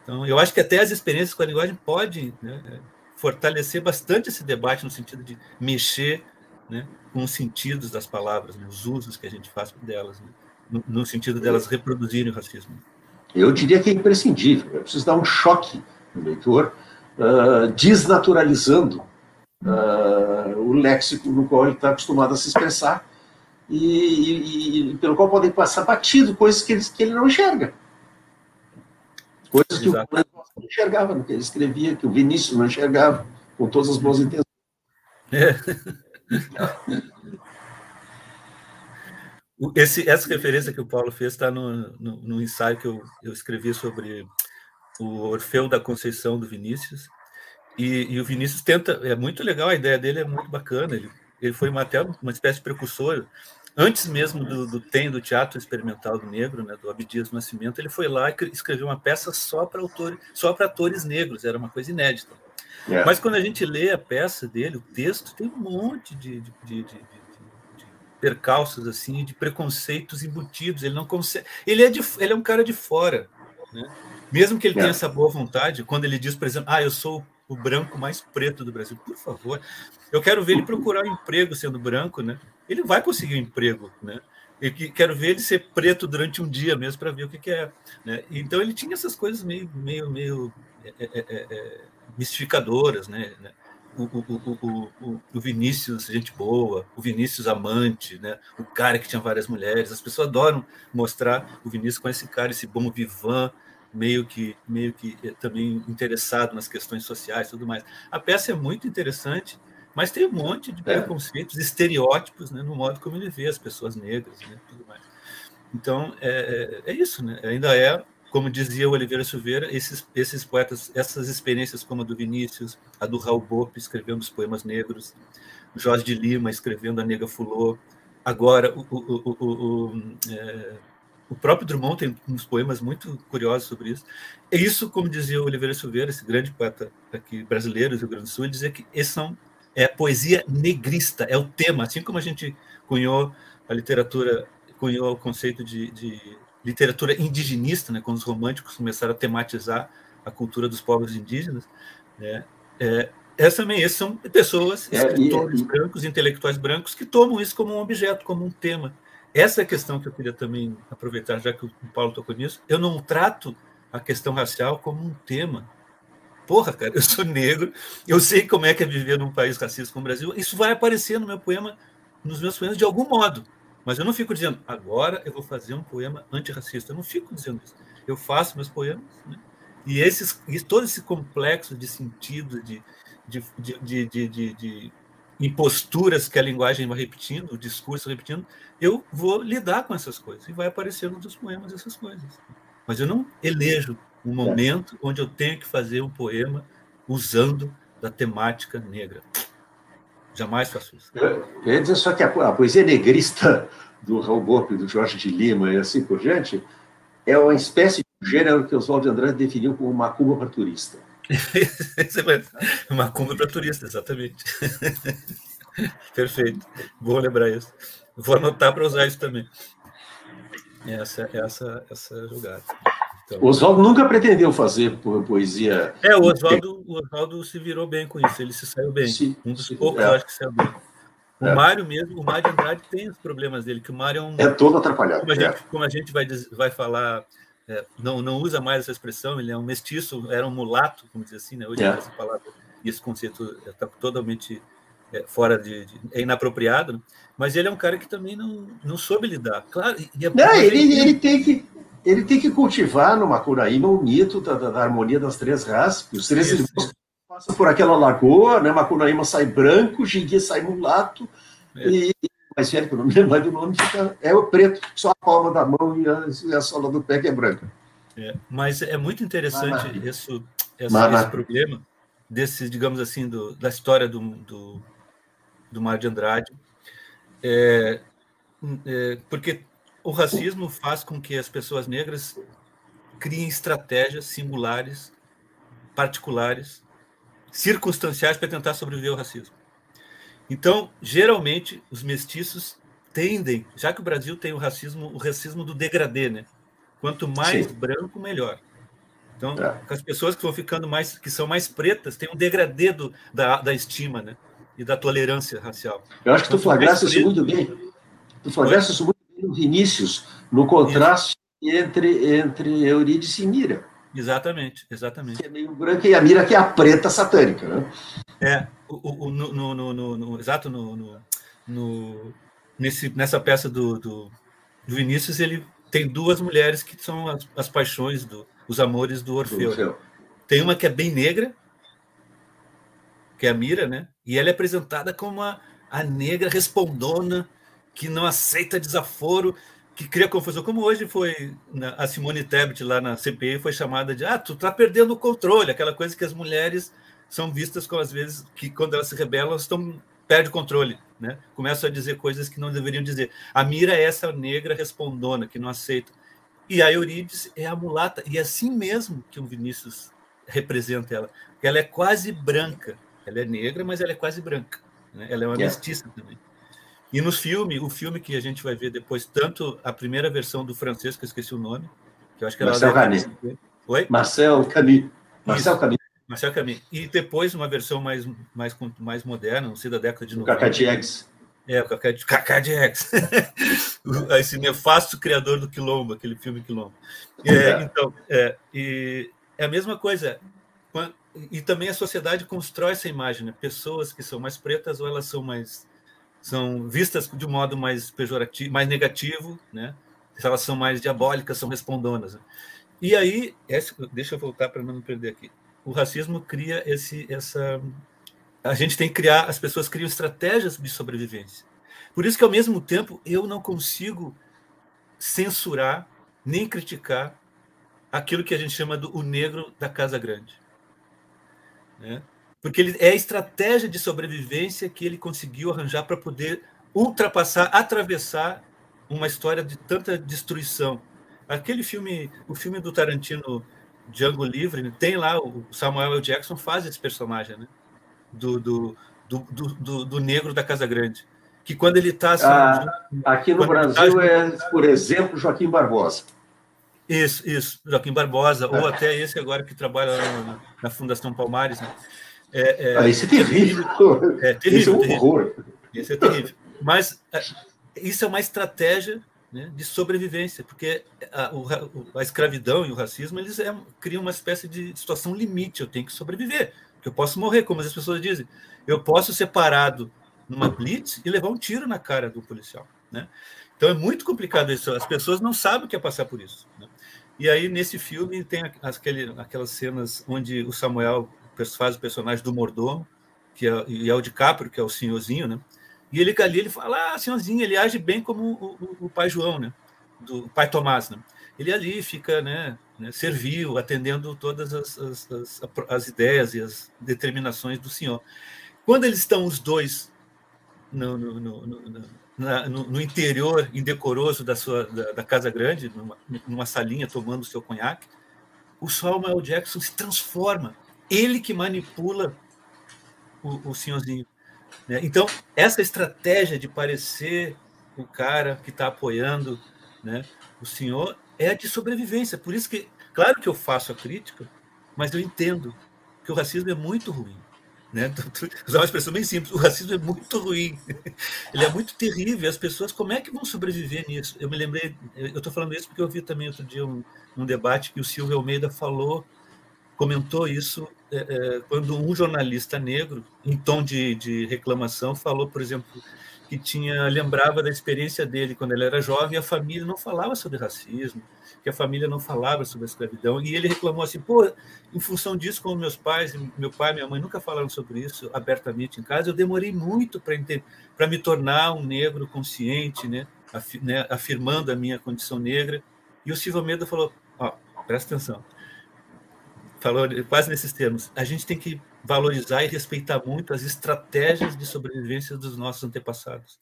Então, eu acho que até as experiências com a linguagem podem né, fortalecer bastante esse debate no sentido de mexer né, com os sentidos das palavras, né, os usos que a gente faz delas, né, no, no, sentido delas reproduzirem o racismo. Eu diria que é imprescindível, é preciso dar um choque no leitor, uh, desnaturalizando uh, o léxico no qual ele está acostumado a se expressar e, e, e, pelo qual podem passar batido coisas que ele, que ele não enxerga. Coisas que Exato. o não enxergava no que ele escrevia, que o Vinícius não enxergava, com todas as boas intenções. É. [laughs] Esse, essa referência que o Paulo fez está no, no, no, ensaio que eu, eu escrevi sobre o Orfeu da Conceição do Vinícius, e, e, o Vinícius tenta, é muito legal, a ideia dele é muito bacana. Ele, ele foi uma, até uma espécie de precursor. Antes mesmo do, do TEM, do Teatro Experimental do Negro, né, do Abdias Nascimento, ele foi lá e escreveu uma peça só para autores, só para atores negros, era uma coisa inédita. Yeah. É. Mas quando a gente lê a peça dele, o texto, tem um monte de, de, de, de percalços assim, de preconceitos embutidos. Ele não consegue. Ele é, de, ele é um cara de fora, né? Mesmo que ele tenha é. essa boa vontade, quando ele diz, por exemplo, ah, eu sou o branco mais preto do Brasil. Por favor, eu quero ver ele procurar um emprego sendo branco, né? Ele vai conseguir um emprego, né? Eu quero ver ele ser preto durante um dia mesmo para ver o que, que, é. Né? Então ele tinha essas coisas meio, meio, meio é, é, é, é mistificadoras, né? O, o, o, o, Vinícius, gente boa, o Vinícius amante, né? o cara que tinha várias mulheres. As pessoas adoram mostrar o Vinícius com esse cara, esse bom vivant, meio que meio que eh, também interessado nas questões sociais e tudo mais. A peça é muito interessante, mas tem um monte de é. preconceitos, estereótipos, né, no modo como ele vê as pessoas negras, né, tudo mais. Então é, é, é isso, né? Ainda é, como dizia o Oliveira Silveira, esses esses poetas, essas experiências como a do Vinícius, a do Raul Bope escrevendo os poemas negros, Jorge de Lima escrevendo a Nega Fulô, agora o, o, o, o é, o próprio Drummond tem uns poemas muito curiosos sobre isso. E isso, como dizia o Oliveira Silveira, esse grande poeta aqui brasileiro do Rio Grande do Sul, dizia que esses são é poesia negrista, é o tema, assim como a gente cunhou a literatura, cunhou o conceito de, de literatura indigenista, né, quando os românticos começaram a tematizar a cultura dos povos indígenas, né, é, essa também, esses são pessoas, é, escritores é, e, brancos, intelectuais brancos, que tomam isso como um objeto, como um tema. Essa é a questão que eu queria também aproveitar, já que o Paulo tocou nisso. Eu não trato a questão racial como um tema. Porra, cara, eu sou negro, eu sei como é que é viver num país racista como o Brasil. Isso vai aparecer no meu poema, nos meus poemas de algum modo. Mas eu não fico dizendo, agora eu vou fazer um poema antirracista. Eu não fico dizendo isso. Eu faço meus poemas, né? e, esses, e todo esse complexo de sentido, de, de, de, de, de, imposturas que a linguagem vai repetindo, o discurso repetindo, eu vou lidar com essas coisas. E vai aparecer nos poemas essas coisas. Mas eu não elejo um momento onde eu tenho que fazer um poema usando da temática negra. Jamais faço isso. Eu, ia dizer só que a, a poesia negrista do Raul Borpe, do Jorge de Lima e assim por diante, é uma espécie de gênero que Oswaldo de Andrade definiu como macumba para turista. [laughs] macumba para turista, exatamente. [laughs] Perfeito. Vou lembrar isso. Vou anotar para usar isso também. Essa, essa, essa jogada. Então, o Oswaldo nunca pretendeu fazer poesia. É, o Oswaldo, o Oswaldo se virou bem com isso, ele se saiu bem. Sim, um dos poucos, é. eu acho que saiu bem. O é. Mário mesmo, o Mário Andrade tem os problemas dele, que o Mário é um. É todo atrapalhado. Como a gente, é. como a gente vai, vai falar, é, não, não usa mais essa expressão, ele é um mestiço, era um mulato, como diz assim, né? Hoje é. essa palavra, esse conceito está totalmente é, fora de, de, é inapropriado, né? mas ele é um cara que também não, não soube lidar. Claro, é, não, ele, ele tem que ele tem que cultivar no Macunaíma o mito da, da, da harmonia das três raças. Os três Isso. irmãos passam por aquela lagoa, né? Macunaíma sai branco, Jingui sai mulato, é. e mais velho que o nome, mais do nome fica, é o preto, só a palma da mão e a, e a sola do pé que é branca. É, mas é muito interessante isso, essa, esse problema desse, digamos assim, do, da história do, do, do Mar de Andrade, é, é, porque o racismo faz com que as pessoas negras criem estratégias singulares, particulares, circunstanciais para tentar sobreviver ao racismo. Então, geralmente, os mestiços tendem, já que o Brasil tem o racismo, o racismo do degradê, né? Quanto mais Sim. branco, melhor. Então, é. as pessoas que vão ficando mais, que são mais pretas, tem um degradê do, da, da estima, né? E da tolerância racial. Eu acho que tu flagraste isso muito bem. Tu flagraste isso no Vinícius, no contraste entre, entre Eurídice e Mira. Exatamente, exatamente. Que é meio branca e a Mira que é a preta satânica, né? É, o, o, no, no, no, no exato no, no, no, nesse, nessa peça do, do, do, Vinícius, ele tem duas mulheres que são as, as paixões, do, os amores do Orfeu. Orfeu. Tem uma que é bem negra, que é a Mira, né? E ela é apresentada como a, a negra respondona, que não aceita desaforo, que cria confusão. Como hoje foi a Simone Tebet lá na CPI foi chamada de ah, tu tá perdendo o controle, aquela coisa que as mulheres são vistas como às vezes que quando elas se rebelam, estão perde o controle, né? Começam a dizer coisas que não deveriam dizer. A Mira é essa negra respondona que não aceita. E a Eurídice é a mulata, e é assim mesmo que o Vinícius representa ela. Ela é quase branca. Ela é negra, mas ela é quase branca. Né? Ela é uma yeah. mestiça também. E no filme, o filme que a gente vai ver depois, tanto a primeira versão do francês, que eu esqueci o nome, que eu acho que era Marcel Camus. Oi? Marcel Camus. Marcel Camus. Marcel Camus. E depois uma versão mais, mais, mais moderna, não sei, da década de 90. O Cacá Diegues. É, o Diegues. [laughs] Esse nefasto criador do Quilombo, aquele filme Quilombo. É, é. Então, é, e é a mesma coisa. E também a sociedade constrói essa imagem, né? Pessoas que são mais pretas ou elas são mais são vistas de um modo mais pejorativo, mais negativo, né? Elas são mais diabólicas, são respondonas. Né? E aí, esse, deixa eu voltar para não perder aqui. O racismo cria esse, essa, a gente tem que criar, as pessoas criam estratégias de sobrevivência. Por isso que ao mesmo tempo eu não consigo censurar nem criticar aquilo que a gente chama do o negro da casa grande, né? Porque ele é a estratégia de sobrevivência que ele conseguiu arranjar para poder ultrapassar, atravessar uma história de tanta destruição. Aquele filme, o filme do Tarantino, Django Livre, tem lá o Samuel L. Jackson faz esse personagem, né? Do, do, do, do, do negro da Casa Grande. Que quando ele está. Ah, aqui no Brasil tá... é, por exemplo, Joaquim Barbosa. Isso, isso, Joaquim Barbosa, é. ou até esse agora que trabalha na, na Fundação Palmares, né? É, é, ah, esse é terrível. É terrível. Esse é um horror. Esse é terrível. Mas é, isso é uma estratégia né, de sobrevivência, porque a, a, escravidão e o racismo eles é, criam uma espécie de situação limite. Eu tenho que sobreviver, porque eu posso morrer, como as pessoas dizem. Eu posso ser parado numa blitz e levar um tiro na cara do policial. Né? Então é muito complicado isso. As pessoas não sabem o que é passar por isso. Né? E aí, nesse filme, tem aquele, aquelas cenas onde o Samuel faz o personagem do mordomo, que é, e é o DiCaprio, que é o senhorzinho, né? E ele ali ele fala, ah, senhorzinho, ele age bem como o, o, o pai João, né? Do pai Tomás, né? Ele ali fica, né, né servil, atendendo todas as, as, as, as, ideias e as determinações do senhor. Quando eles estão os dois no, no, no, no, no interior indecoroso da sua da, da Casa Grande, numa, numa, salinha tomando o seu conhaque, o Samuel Jackson se transforma. Ele que manipula o, o senhorzinho. Né? Então, essa estratégia de parecer o cara que está apoiando né, o senhor é a de sobrevivência. Por isso que, claro que eu faço a crítica, mas eu entendo que o racismo é muito ruim. Né? [laughs] Usar uma expressão bem simples, o racismo é muito ruim, [laughs] ele é muito terrível. As pessoas, como é que vão sobreviver nisso? Eu me lembrei, eu estou falando isso porque eu vi também outro dia um, um debate que o Silvio Almeida falou comentou isso é, é, quando um jornalista negro, em tom de, de, reclamação, falou, por exemplo, que tinha lembrava da experiência dele quando ele era jovem, a família não falava sobre racismo, que a família não falava sobre a escravidão, e ele reclamou assim, pô, em função disso, como meus pais, meu pai minha mãe nunca falaram sobre isso abertamente em casa, eu demorei muito para para me tornar um negro consciente, né, né, afirmando a minha condição negra. E o Silvio Medo falou, ó, presta atenção, falou quase nesses termos. A gente tem que valorizar e respeitar muito as estratégias de sobrevivência dos nossos antepassados.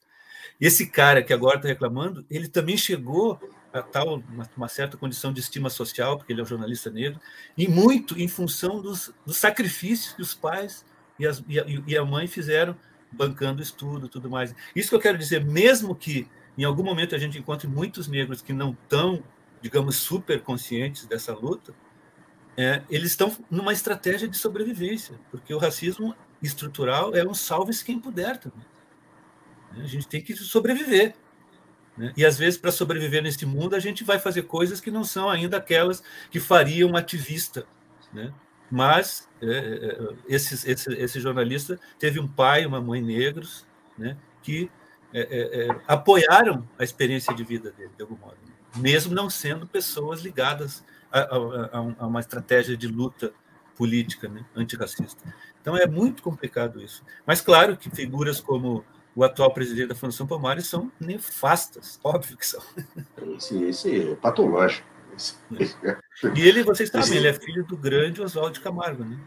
Esse cara que agora está reclamando, ele também chegou a tal uma, uma, certa condição de estima social, porque ele é um jornalista negro, e muito em função dos, dos sacrifícios que os pais e, as, e, a, e a mãe fizeram bancando estudo, tudo mais. Isso que eu quero dizer, mesmo que em algum momento a gente encontre muitos negros que não estão, digamos, super conscientes dessa luta, é, eles estão numa estratégia de sobrevivência, porque o racismo estrutural é um salve-se quem puder também. Né? A gente tem que sobreviver. Né? E às vezes, para sobreviver nesse mundo, a gente vai fazer coisas que não são ainda aquelas que faria um ativista. Né? Mas é, é, é esse, esse, esse, jornalista teve um pai e uma mãe negros né, que é, é, é, apoiaram a experiência de vida dele, de algum modo, mesmo não sendo pessoas ligadas a, a, a uma estratégia de luta política né, antirracista. Então é muito complicado isso. Mas claro que figuras como o atual presidente da Fundação Palmares são nefastas, óbvio que são. Esse, esse é patológico. E ele, vocês sabem, ele é filho do grande Oswaldo de Camargo, né?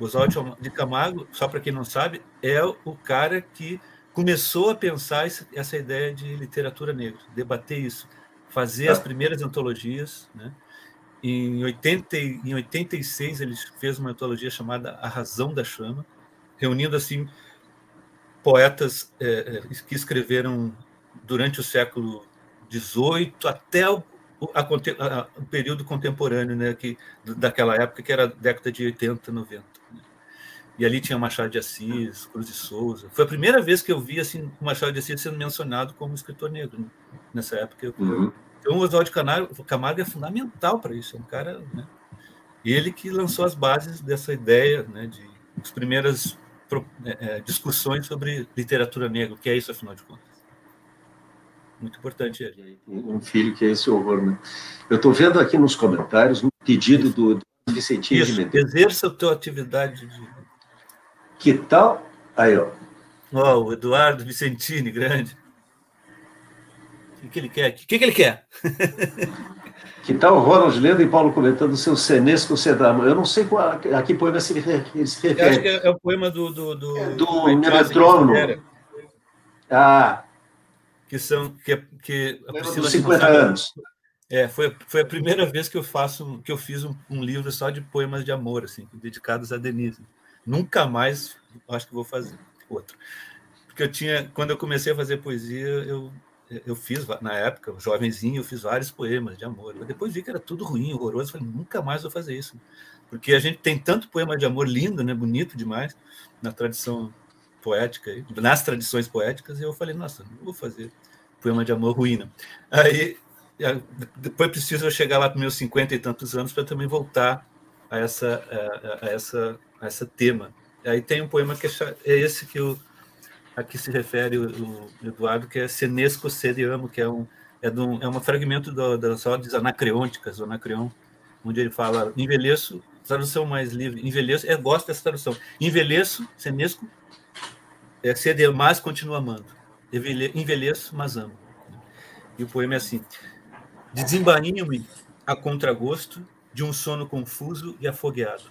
Oswaldo de Camargo, só para quem não sabe, é o cara que começou a pensar essa ideia de literatura negra, debater isso, fazer as primeiras antologias, né? Em, 80, em 86, ele fez uma antologia chamada A Razão da Chama, reunindo assim poetas é, é que escreveram durante o século XVIII até o, a, a, o período contemporâneo, né, que, daquela época, que era a década de 80, 90. Né? E ali tinha Machado de Assis, Cruz de Souza. Foi a primeira vez que eu vi assim, o Machado de Assis sendo mencionado como escritor negro. Né? Nessa época, eu, uhum. Então, o Oswaldo Camargo é fundamental para isso. É um cara. Né? Ele que lançou as bases dessa ideia né, de as primeiras é, é, discussões sobre literatura negra, o que é isso, afinal de contas. Muito importante ele. Um filho que é esse horror, né? Eu estou vendo aqui nos comentários um pedido do, do Vicentinho isso, de Medeiros. Exerça a tua atividade. De... Que tal? Aí, ó. Ó, oh, o Eduardo Vicentini, grande. O que ele quer? O que, que ele quer? [laughs] que tal o Ronald lendo e Paulo comentando o seu Senesco Sedama? Eu não sei qual, a que poema se refere. Eu acho que é, é, o poema do... Do, do, é, do Metrônomo. Ah. Que são... Que, que a Priscila 50 anos. É, foi, foi a primeira vez que eu faço que eu fiz um, um, livro só de poemas de amor, assim, dedicados a Denise. Nunca mais acho que vou fazer outro. Porque eu tinha, quando eu comecei a fazer poesia, eu eu fiz, na época, jovenzinho, eu fiz vários poemas de amor. Mas depois vi que era tudo ruim, horroroso. Falei, nunca mais vou fazer isso. Porque a gente tem tanto poema de amor lindo, né, bonito demais, na tradição poética, nas tradições poéticas, e eu falei, nossa, não vou fazer poema de amor ruim. Não. Aí, depois preciso eu chegar lá para meus cinquenta e tantos anos para também voltar a essa, a, a, essa, a essa tema. Aí tem um poema que é, é esse que eu a que se refere o, o Eduardo, que é Senesco Sede Amo, que é um é, um, é um fragmento do, das ordens anacreônticas, o Anacreon, onde ele fala envelheço, tradução mais livre, envelheço, eu gosto dessa tradução, envelheço, Senesco, é sede mas continuo amando, envelheço, mas amo. E o poema é assim, desembainho-me a contragosto de um sono confuso e afogueado.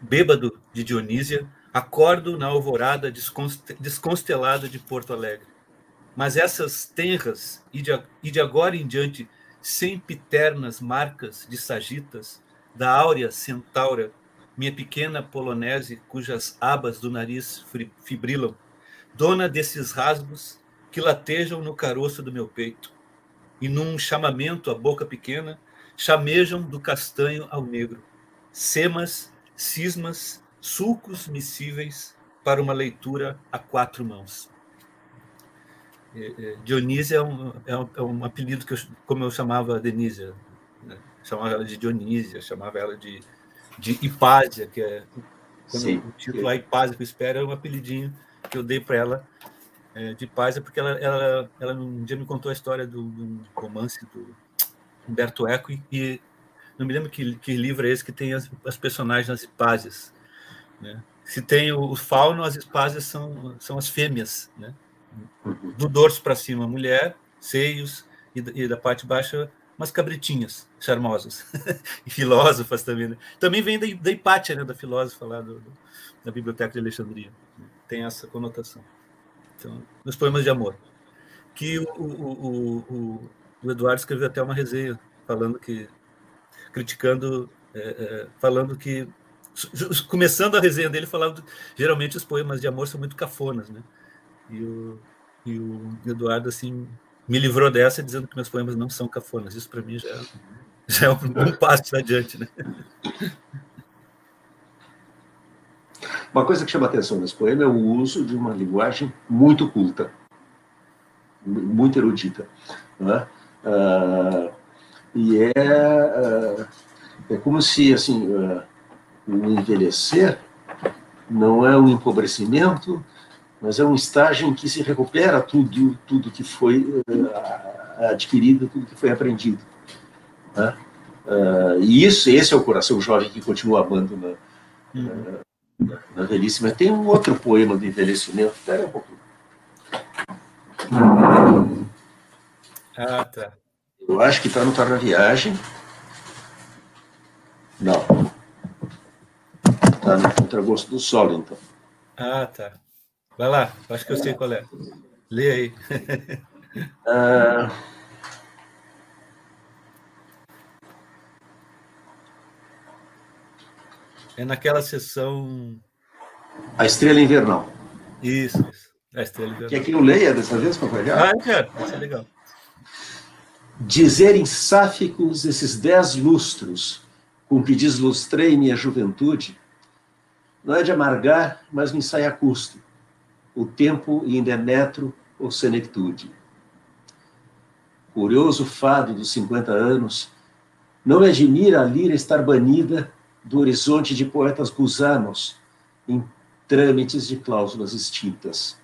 Bêbado de Dionísia, Acordo na alvorada desconstelada de Porto Alegre. Mas essas tenras e de, e de agora em diante sempiternas marcas de sagitas da áurea centaura, minha pequena polonese cujas abas do nariz fibrilam, dona desses rasgos que latejam no caroço do meu peito, e num chamamento à boca pequena, chamejam do castanho ao negro, semas, cismas sulcos miscíveis para uma leitura a quatro mãos. É, é, Dionísia é um, é um, é um apelido que, eu, como eu chamava a Denísia, né? chamava ela de Dionísia, chamava ela de, de Hipásia, que é Sim. o título A Hipásia que eu espero é um apelidinho que eu dei para ela é, de Hipásia, porque ela, ela, ela um dia me contou a história do, do romance do Humberto Eco e, e não me lembro que, que livro é esse que tem as, as personagens nas Hipásias. Né? Se tem o, o fauno, as espásias são, são as fêmeas. Né? Do dorso para cima, mulher, seios, e, e da parte baixa, umas cabritinhas charmosas. [laughs] e filósofas também. Né? Também vem da, da Hipátia, né? da filósofa lá do, do, da Biblioteca de Alexandria. Tem essa conotação. Então, nos poemas de amor. Que o, o, o, o Eduardo escreveu até uma resenha falando que criticando, é, é, falando que começando a resenha dele, falava geralmente os poemas de amor são muito cafonas, né? E o, e o Eduardo, assim, me livrou dessa dizendo que meus poemas não são cafonas. Isso para mim já, já é um, um passo adiante, né? Uma coisa que chama atenção nesse poema é o uso de uma linguagem muito culta, muito erudita. Né? Uh, e é, uh, é como se, assim, uh, o envelhecer não é um empobrecimento, mas é um estágio em que se recupera tudo, tudo que foi uh, adquirido, tudo que foi aprendido. Né? Uh, e isso, esse é o coração jovem que continua amando na, uhum. na, na velhice. Mas tem um outro poema do envelhecimento. Espera um pouquinho. Ah, tá. Eu acho que está no Tá na Viagem. Não. Está no contragosto do solo, então. Ah, tá. Vai lá, acho que eu sei qual é. Lê aí. [laughs] ah... É naquela sessão. A Estrela Invernal. Isso, isso. A Estrela Invernal. Quer que eu leia dessa vez, companheiro? Ah, eu quero, vai ser legal. Dizer em sáficos esses dez lustros com que deslustrei minha juventude, não é de amargar, mas me sai a custo. O tempo em Demetro ou senectude. Curioso fado dos 50 anos, não me admira a lira estar banida do horizonte de poetas gusanos em trâmites de cláusulas extintas.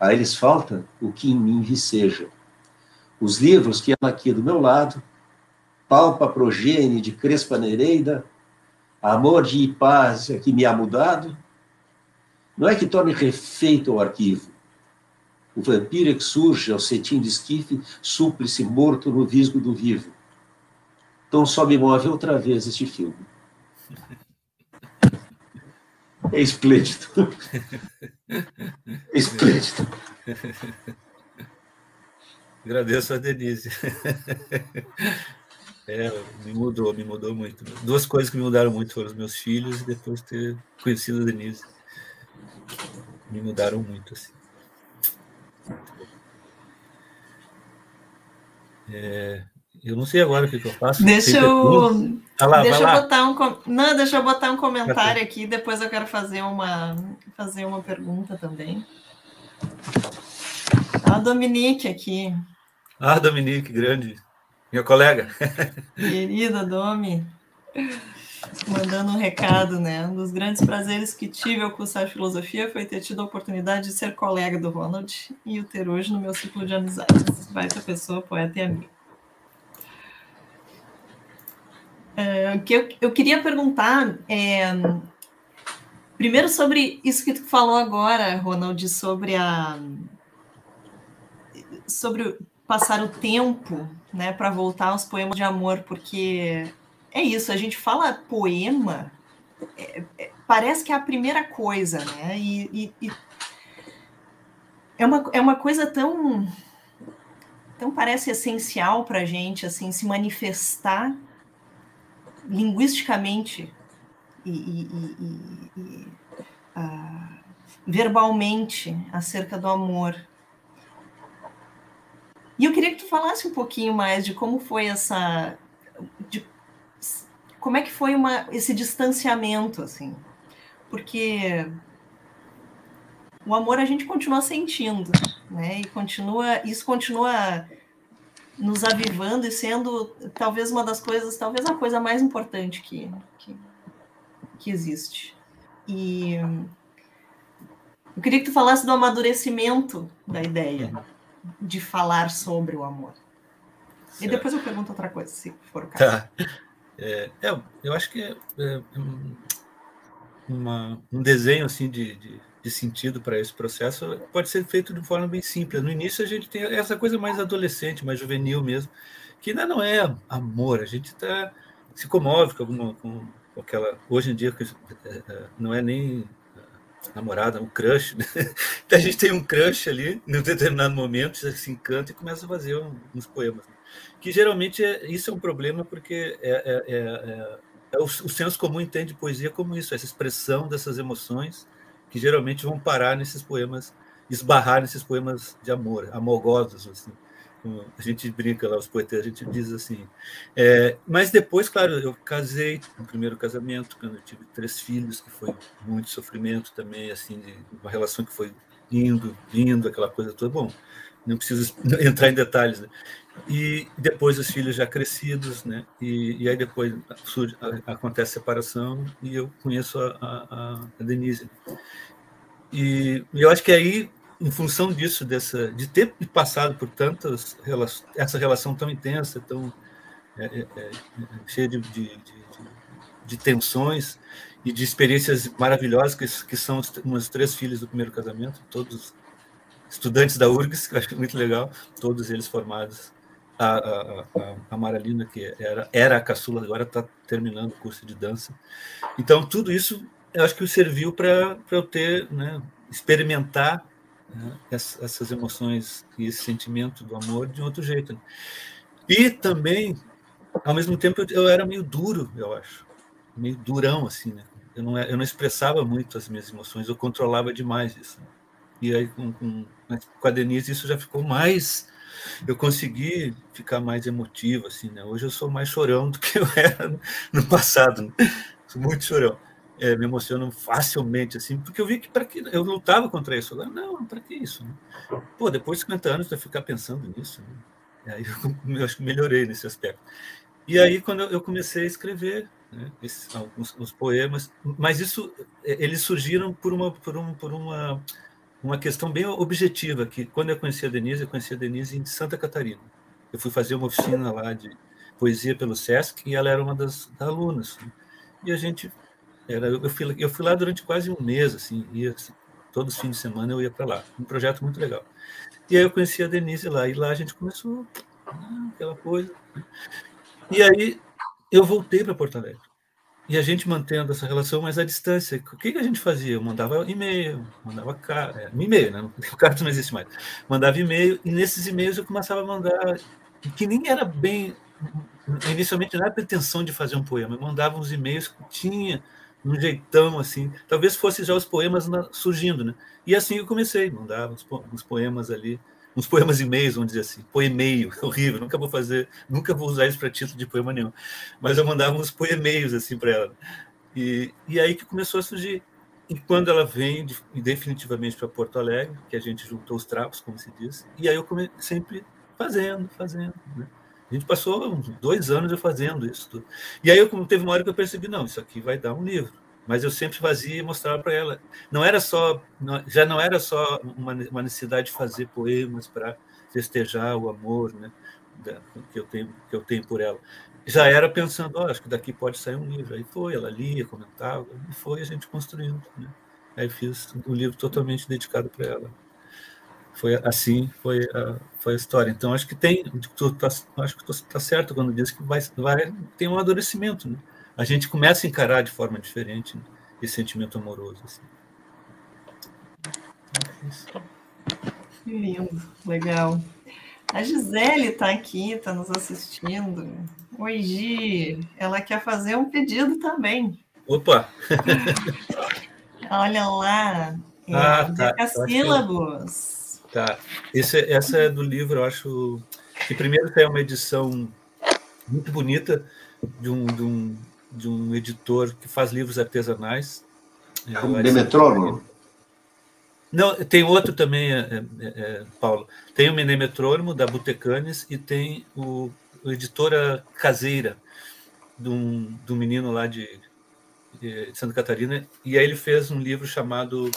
A eles falta o que em mim viceja. Os livros que ela aqui do meu lado, palpa progênie de Crespa Nereida, amor de Hipásia que me há mudado, não é que torne refeito o arquivo. O vampiro é que surge ao cetim de esquife, súplice morto no visgo do vivo. Então só me move outra vez este filme. É esplêndido. É esplêndido. Agradeço a Denise. É, me mudou, me mudou muito. Duas coisas que me mudaram muito foram os meus filhos e depois ter conhecido a Denise. Me mudaram muito, assim. É, eu não sei agora o que, que eu faço. Deixa eu, ah lá, deixa eu botar um não, deixa eu botar um comentário aqui. Depois eu quero fazer uma fazer uma pergunta também. A Dominique aqui. Ah, Dominique, grande, minha colega. Querida Domi, mandando um recado, né? Um dos grandes prazeres que tive ao cursar filosofia foi ter tido a oportunidade de ser colega do Ronald e o ter hoje no meu ciclo de amizades. Baita pessoa, poeta e amigo. É, que eu, eu queria perguntar é, primeiro sobre isso que tu falou agora, Ronald, sobre a sobre passar o tempo, né, para voltar aos poemas de amor, porque é isso, a gente fala poema, é, é, parece que é a primeira coisa, né? E, e, e, é, uma, é uma coisa tão, tão parece essencial para a gente, assim, se manifestar linguisticamente e, e uh, verbalmente acerca do amor. E eu queria que tu falasse um pouquinho mais de como foi essa. De, como é que foi uma, esse distanciamento, assim? Porque o amor a gente continua sentindo, né? E continua, isso continua nos avivando e sendo talvez uma das coisas, talvez a coisa mais importante que, que, que existe. E eu queria que tu falasse do amadurecimento da ideia de falar sobre o amor. Certo. E depois eu pergunto outra coisa, se for o caso. Tá. É, é, eu acho que é, é uma, um desenho assim de, de, de sentido para esse processo pode ser feito de forma bem simples. No início a gente tem essa coisa mais adolescente, mais juvenil mesmo, que ainda não é amor. A gente tá, se comove com alguma com, aquela hoje em dia é, é, não é nem namorada, um crush. Né? [laughs] Então a gente tem um crush ali, num determinado momento, se encanta e começa a fazer uns poemas. Que geralmente é, isso é um problema porque é, é, é, é o, o, senso comum entende poesia como isso, essa expressão dessas emoções que geralmente vão parar nesses poemas, esbarrar nesses poemas de amor, amogosos, assim a gente brinca lá, os poetas, a gente diz assim. É, mas depois, claro, eu casei no primeiro casamento, quando eu tive três filhos, que foi muito sofrimento também, assim, de uma relação que foi indo, indo, aquela coisa toda. Bom, não preciso [laughs] entrar em detalhes, né? E depois os filhos já crescidos, né? E, e aí depois surge, acontece a separação e eu conheço a, a, a Denise. E, e eu acho que aí em função disso, dessa, de ter passado por tantas essa relação tão intensa, tão é, é, é, cheia de, de, de, de, tensões e de experiências maravilhosas, que, que são meus três filhos do primeiro casamento, todos estudantes da URGS, que eu acho muito legal, todos eles formados. A, a, a, a Maralina, que era, era a caçula, agora está terminando o curso de dança. Então, tudo isso eu acho que serviu para eu ter, né, experimentar né, essas emoções e esse sentimento do amor de outro jeito. Né? E também, ao mesmo tempo, eu era meio duro, eu acho, meio durão, assim, né? Eu não, eu não expressava muito as minhas emoções, eu controlava demais isso. Né? E aí, com, com, com a Denise, isso já ficou mais. Eu consegui ficar mais emotivo, assim, né? Hoje eu sou mais chorão do que eu era no passado, né? Sou muito chorão é, me emocionam facilmente, assim, porque eu vi que para que eu lutava contra isso. Agora, não, para que isso? Né? Pô, depois de 50 anos, vai ficar pensando nisso. Né? Aí eu, [laughs] eu, acho que melhorei nesse aspecto. E aí, quando eu comecei a escrever né, esses, alguns, os poemas, mas isso, é, eles surgiram por uma, por um, por uma, uma questão bem objetiva, que quando eu conheci a Denise, eu conheci a Denise em Santa Catarina. Eu fui fazer uma oficina lá de poesia pelo SESC e ela era uma das, das alunas. Né? E a gente era, eu, fui, eu fui lá durante quase um mês, assim, ia, assim, todos os fins de semana eu ia para lá. Um projeto muito legal. E aí eu conheci a Denise lá, e lá a gente começou ah, aquela coisa. E aí eu voltei para Porto Alegre. E a gente mantendo essa relação, mas à distância. O que, que a gente fazia? Eu mandava e-mail, mandava carta, é, e-mail, né? [laughs] O carta não existe mais. Mandava e-mail, e nesses e-mails eu começava a mandar, que nem era bem, inicialmente não era pretensão de fazer um poema, eu mandava uns e-mails que tinha um jeitão assim. Talvez fosse já os poemas na, surgindo, né? E assim eu comecei, mandava uns, uns poemas ali uns poemas e meios, vamos dizer assim, poemeio, [laughs] horrível, nunca vou fazer, nunca vou usar isso para título de poema nenhum, mas eu mandava uns poemeios assim para ela. E, e aí que começou a surgir. E quando ela vem de, definitivamente para Porto Alegre, que a gente juntou os trapos, como se diz, e aí eu come, sempre fazendo, fazendo. Né? A gente passou dois anos eu fazendo isso tudo. E aí eu, teve uma hora que eu percebi, não, isso aqui vai dar um livro. Mas eu sempre fazia e mostrava para ela. Não era só, já não era só uma, uma necessidade de fazer poemas para festejar o amor, né, da, que eu tenho que eu tenho por ela. Já era pensando, oh, acho que daqui pode sair um livro. Aí foi, ela lia, comentava, e foi a gente construindo. Né? Aí fiz um livro totalmente dedicado para ela. Foi assim, foi a, foi a história. Então acho que tem, tu tá, acho que tu está certo quando diz que vai, vai tem um amadurecimento, né? a gente começa a encarar de forma diferente né, esse sentimento amoroso. Assim. Que lindo, legal. A Gisele está aqui, está nos assistindo. Oi, Gi. Ela quer fazer um pedido também. Opa! [laughs] Olha lá. É, ah, tá. sílabos. Tá. Esse, essa é do livro, eu acho que primeiro tem uma edição muito bonita de um, de um de um editor que faz livros artesanais. É, o Demetrônomo? Não, tem outro também, é, é, é, Paulo. Tem o Menemetrônomo, da Botecanes, e tem o, o editora caseira, de um, de um menino lá de, de, Santa Catarina, e aí ele fez um livro chamado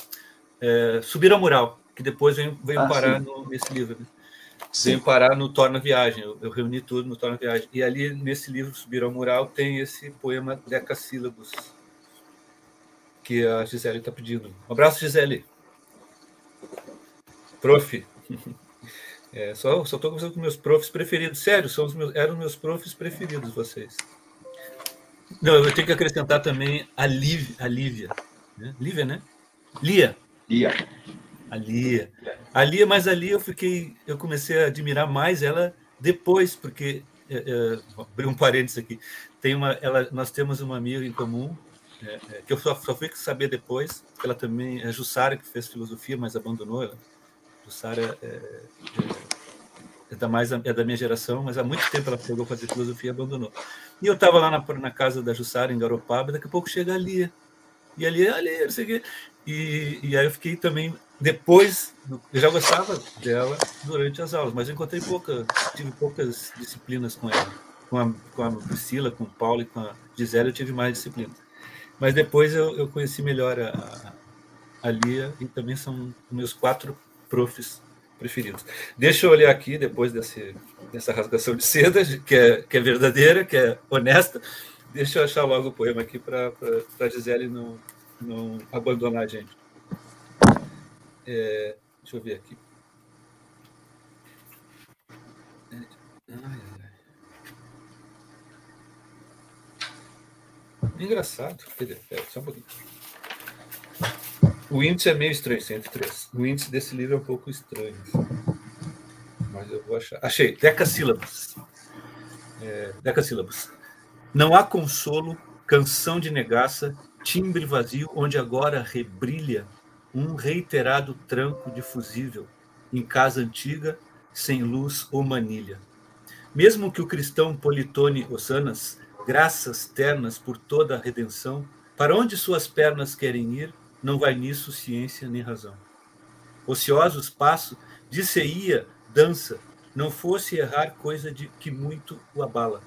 é, Subir ao Mural, que depois veio, veio ah, parar no, nesse livro. Né? Veio parar no Torna Viagem, eu, eu, reuni tudo no Torna Viagem. E ali, nesse livro, Subir ao Mural, tem esse poema Decassílabos, que a Gisele está pedindo. Um abraço, Gisele. Prof. [laughs] É, só estou conversando com meus profs preferidos. Sério, são os meus, eram meus profs preferidos, vocês. Não, eu tenho que acrescentar também a Lívia. A Lívia, né? Lívia, né? Lia. Lia. A Lia. A Lia, mas ali eu fiquei, eu comecei a admirar mais ela depois, porque é, é, abri um parênteses aqui. Tem uma, ela, nós temos uma amiga em comum é, é, que eu só, só fui saber depois. Ela também é Jussara que fez filosofia, mas abandonou. Ela. Jussara é, é, é, da mais é da minha geração, mas há muito tempo ela pegou fazer filosofia e abandonou. E eu estava lá na, na casa da Jussara em Garopaba, daqui a pouco chega a Lia. E ali, ali, não sei o quê. E, e aí eu fiquei também depois, eu já gostava dela durante as aulas, mas eu encontrei pouca, tive poucas disciplinas com ela. Com a, com a Priscila, com o Paulo e com a Gisele eu tive mais disciplinas. Mas depois eu, eu conheci melhor a, a Lia e também são meus quatro profs preferidos. Deixa eu olhar aqui, depois desse, dessa rasgação de seda, que é, que é verdadeira, que é honesta, deixa eu achar logo o poema aqui para a Gisele não, não abandonar a gente. É, deixa eu ver aqui. É. Engraçado. Pera, só um pouquinho. O índice é meio estranho, 103. O índice desse livro é um pouco estranho. Mas eu vou achar. Achei. Decassílabos. É, decassílabos. Não há consolo, canção de negaça, timbre vazio, onde agora rebrilha um reiterado tranco de fusível em casa antiga, sem luz ou manilha. Mesmo que o cristão politone Osanas, graças ternas por toda a redenção, para onde suas pernas querem ir, não vai nisso ciência nem razão. Ociosos passo, disse-ia, dança, não fosse errar coisa de que muito o abala.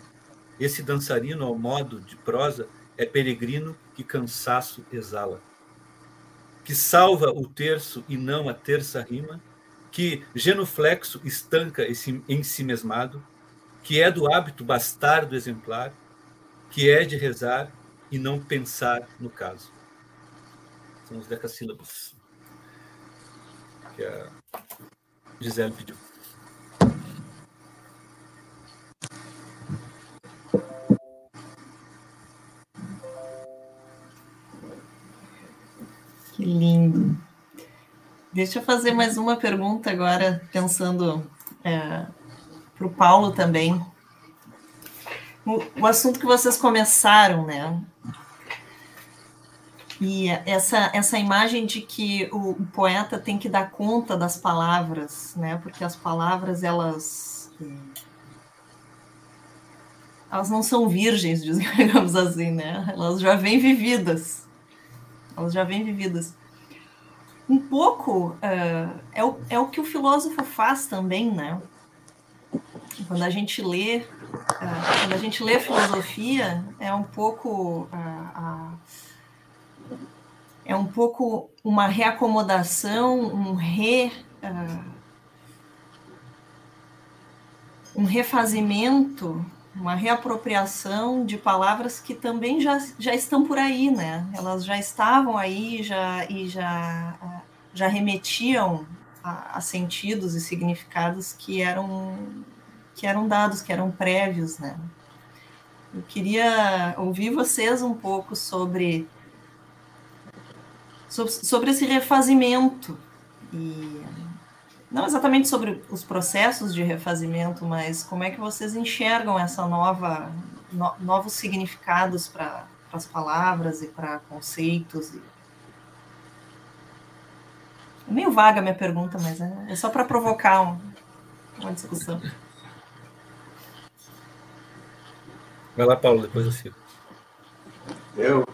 Esse dançarino ao modo de prosa é peregrino que cansaço exala que salva o terço e não a terça rima, que genuflexo estanca esse em si mesmado, que é do hábito bastardo exemplar, que é de rezar e não pensar no caso. São os decassílabos que a Gisele pediu. Que lindo. Deixa eu fazer mais uma pergunta agora, pensando é, para o Paulo também. O, o assunto que vocês começaram, né? E essa, essa imagem de que o, o, poeta tem que dar conta das palavras, né? Porque as palavras elas elas não são virgens, [laughs] digamos assim, né? Elas já vêm vividas. Elas já vêm vividas. Um pouco uh, é, o, é o que o filósofo faz também, né? Quando a gente lê, uh, quando a gente lê filosofia, é um pouco uh, é um pouco uma reacomodação, um re um refazimento uma reapropriação de palavras que também já, já estão por aí, né? Elas já estavam aí já, e já, já remetiam a, a sentidos e significados que eram, que eram dados, que eram prévios, né? Eu queria ouvir vocês um pouco sobre, sobre, sobre esse refazimento e não exatamente sobre os processos de refazimento, mas como é que vocês enxergam essa nova, no, novos significados para as palavras e para conceitos? E... É meio vaga a minha pergunta, mas é, é só para provocar um, uma discussão. Vai lá, Paulo, depois eu sigo. Eu?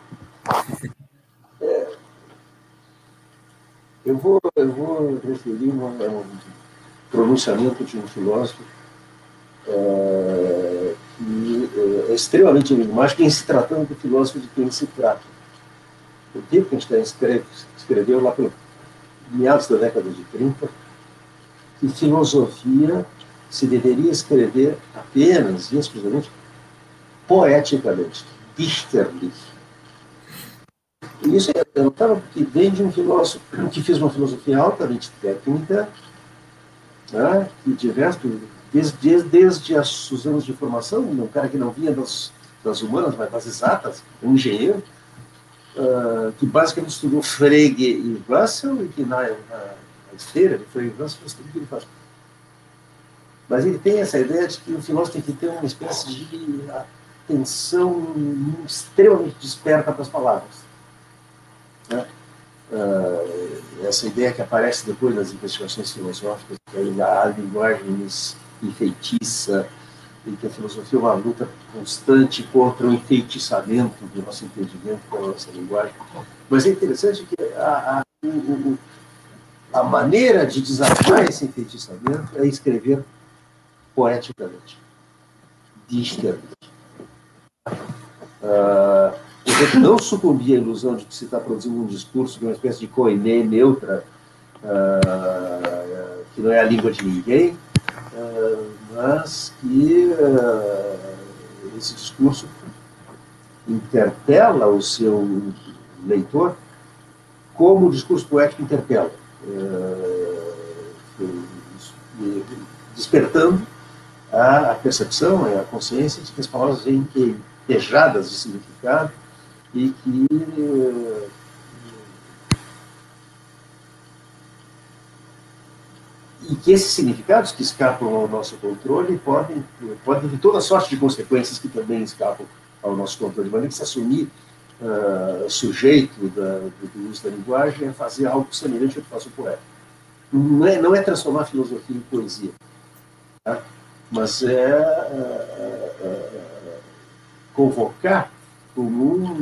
[laughs] É, eu vou, eu vou referir a um pronunciamento de um filósofo é, que é, é extremamente enigmático em se tratando do filósofo de quem se trata. O Wittgenstein escreve, escreveu lá pelo meados da década de 30 que filosofia se deveria escrever apenas e exclusivamente poeticamente, dichterlich e isso é notável porque vem de um filósofo que fez uma filosofia altamente técnica, né, que diversos, desde, desde, desde os anos de formação, um cara que não vinha das, das humanas, mas das exatas, um engenheiro, uh, que basicamente estudou Frege e Russell, e que na, na, na esteira de Frege e Russell fez tudo o que ele faz. Mas ele tem essa ideia de que o filósofo tem que ter uma espécie de atenção extremamente desperta para as palavras né? Uh, essa ideia que aparece depois das investigações filosóficas, que a linguagem enfeitiça, e que a filosofia é uma luta constante contra o enfeitiçamento do nosso entendimento pela nossa linguagem. Mas é interessante que a, a, o, a maneira de desafiar esse enfeitiçamento é escrever poeticamente. Uh, não sucumbir à ilusão de que se está produzindo um discurso de uma espécie de coinê neutra, uh, que não é a língua de ninguém, uh, mas que uh, esse discurso interpela o seu leitor como o discurso poético interpela, despertando a percepção a consciência de que as palavras vêm pejadas de significado e que e que esses significados que escapam ao nosso controle podem, podem ter toda sorte de consequências que também escapam ao nosso controle. De maneira que se assumir uh, sujeito da, do uso da linguagem é fazer algo semelhante ao que faz o poeta. Não é, não é transformar a filosofia em poesia, tá? mas é uh, uh, convocar como uma,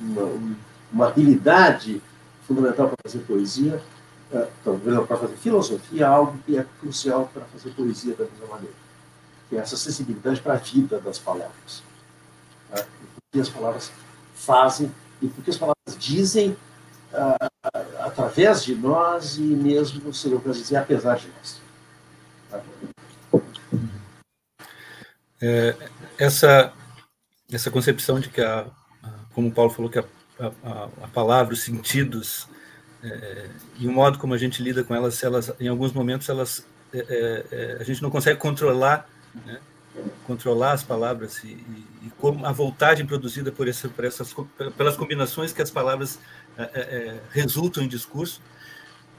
uma, uma habilidade fundamental para fazer poesia, é, para fazer filosofia, algo que é crucial para fazer poesia da mesma maneira, que é essa sensibilidade para a vida das palavras. Tá? Porque as palavras fazem e porque as palavras dizem através de nós e mesmo, seria para dizer, apesar de nós. É, essa essa concepção de que, a, a como o Paulo falou, que a, a, a palavra, os sentidos é, e o modo como a gente lida com elas, elas em alguns momentos elas é, é, é, a gente não consegue controlar, né? controlar as palavras e, e, e, como a voltagem produzida por, essa, por essas pelas combinações que as palavras é, é, resultam em discurso.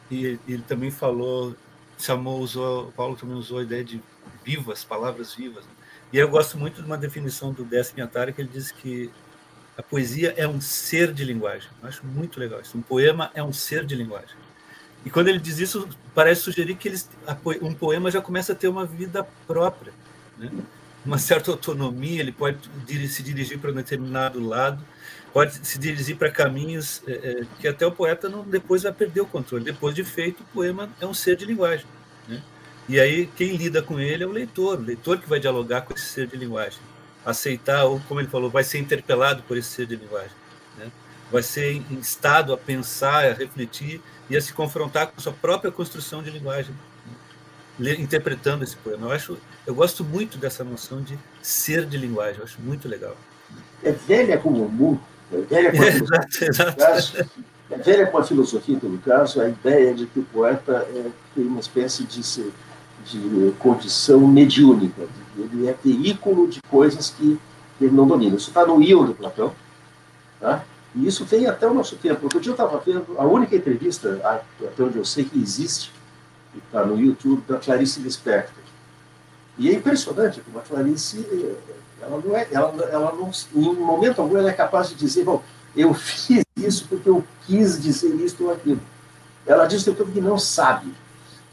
E ele também falou, chamou, usou, Paulo também usou a ideia de vivas, palavras vivas. Né? E eu gosto muito de uma definição do Décio Atari, que ele diz que A poesia é um ser de linguagem. Eu acho muito legal isso. Um poema é um ser de linguagem. E quando ele diz isso, parece sugerir que eles, um poema já começa a ter uma vida própria, né? uma certa autonomia, ele pode se dirigir para um determinado lado, pode se dirigir para caminhos é, que até o poeta não, depois vai perder o controle. Depois de feito, o poema é um ser de linguagem. E aí quem lida com ele é o leitor, o leitor que vai dialogar com esse ser de linguagem, aceitar, ou como ele falou, vai ser interpelado por esse ser de linguagem. Né? Vai ser instado a pensar, a refletir e a se confrontar com a sua própria construção de linguagem, né? interpretando esse poema. Eu acho, eu gosto muito dessa noção de ser de linguagem. Eu acho muito legal. É velha como o mundo, é velha com a filosofia, [laughs] exato, exato. é velha com a filosofia, todo caso, a ideia de que o poeta é, tem uma espécie de, de condição mediúnica. Ele é veículo de coisas que ele não domina. Isso está no Ion do Platão. Tá? E isso vem até o nosso tempo. Outro dia eu estava vendo a única entrevista, até onde eu sei que existe, que está no YouTube, da Clarice Lispector. E é impressionante como a Clarice, ela não é, ela, ela não, em momento algum ela é capaz de dizer, bom, eu [laughs] fiz isso porque eu quis dizer isto ou aquilo. Ela diz o tempo que não sabe,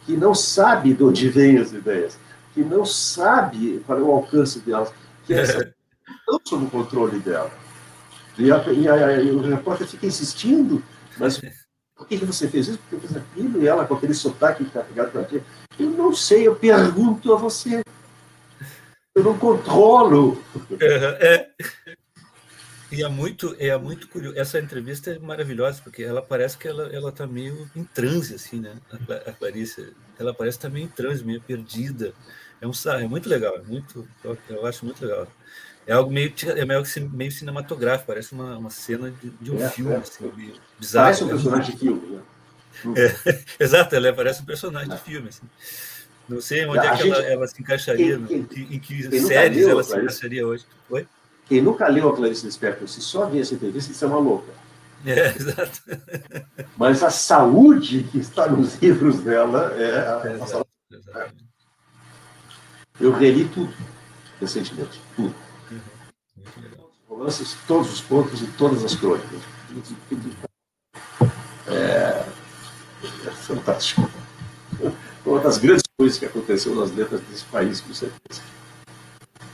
que não sabe de onde vêm as ideias, que não sabe para o alcance delas, que [laughs] essa não sob o controle dela. E, a, e, a, e, o repórter fica insistindo, mas por que, que você fez isso? Porque eu fiz aquilo, e ela com aquele sotaque carregado para ti. Eu não sei, eu pergunto a você. Eu não controlo. É, E é muito, é muito curioso. Essa entrevista é maravilhosa, porque ela parece que ela, ela tá meio em transe, assim, né? A Clarice, ela parece estar tá meio em transe, meio perdida. É, um, é muito legal, é muito, eu, eu acho muito legal. É algo meio, é meio, meio cinematográfico, parece uma, uma cena de, de um é, filme, é. assim, bizarro. Parece um personagem de filme, né? [laughs] É, exato, ela parece um personagem de filme, assim. Não sei onde a é que gente, ela, ela, se encaixaria, quem, quem, em que séries ela se encaixaria hoje. Oi? Quem nunca leu a Clarice Lispector, se só vê essa entrevista, isso é uma louca. É, exato. Mas a saúde que está nos livros dela é a, é, a saúde. Eu reli tudo recentemente, tudo romances, todos os pontos e todas as crônicas. É, é fantástico. Uma das grandes coisas que aconteceu nas letras desse país, com certeza.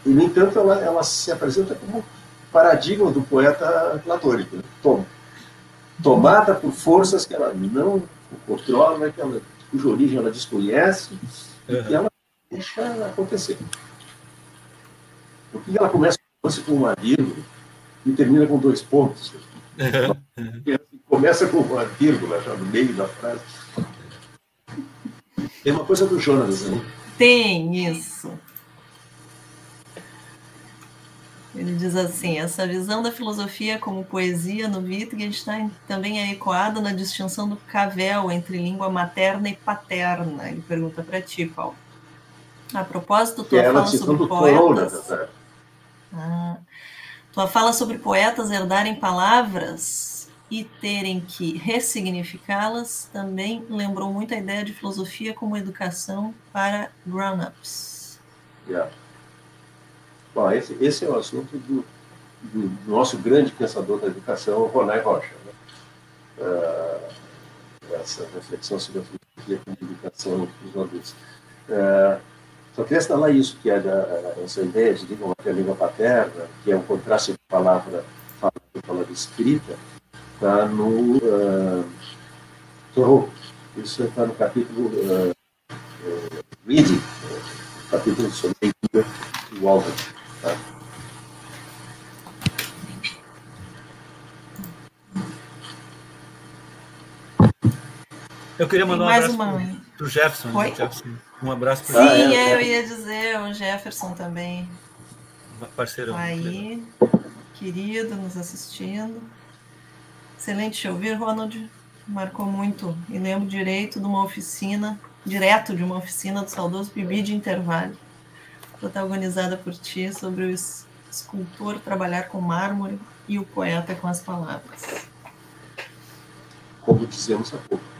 E, no entanto, ela, ela se apresenta como paradigma do poeta platônico. Né? Tom, tomada por forças que ela não controla, que ela, cuja origem ela desconhece, uhum. e que ela deixa acontecer. Por que ela começa com uma vírgula e termina com dois pontos. [laughs] Começa com uma vírgula já no meio da frase. Tem uma coisa do Jonas, né? Tem isso. Ele diz assim: essa visão da filosofia como poesia no Wittgenstein também é ecoada na distinção do cavell entre língua materna e paterna. Ele pergunta para ti, Paulo. A propósito, tu é fala sobre poetas. Ah, tua fala sobre poetas herdarem palavras e terem que ressignificá-las também lembrou muito a ideia de filosofia como educação para grown-ups. Yeah. Esse, esse é o assunto do, do, nosso grande pensador da educação, Ronai Rocha. Né? Uh, essa reflexão sobre a filosofia como educação para os adultos. Uh, só queria instalar isso, que é da, essa ideia de língua materna língua paterna, que é um contraste de palavra falada e palavra escrita, está no uh. Isso está no capítulo uh, uh, Reading, capítulo sobre leitura do Walter. Tá? Eu queria mandar um abraço para o Jefferson. Jefferson. Um abraço para Sim, ah, é, eu ia dizer, o Jefferson também. Parceirão. Aí, querido, nos assistindo. Excelente te ouvir, Ronald. Marcou muito. E lembro direito de uma oficina, direto de uma oficina do saudoso Bibi de Intervalo, protagonizada por ti, sobre o escultor trabalhar com mármore e o poeta com as palavras. Como dizemos há pouco.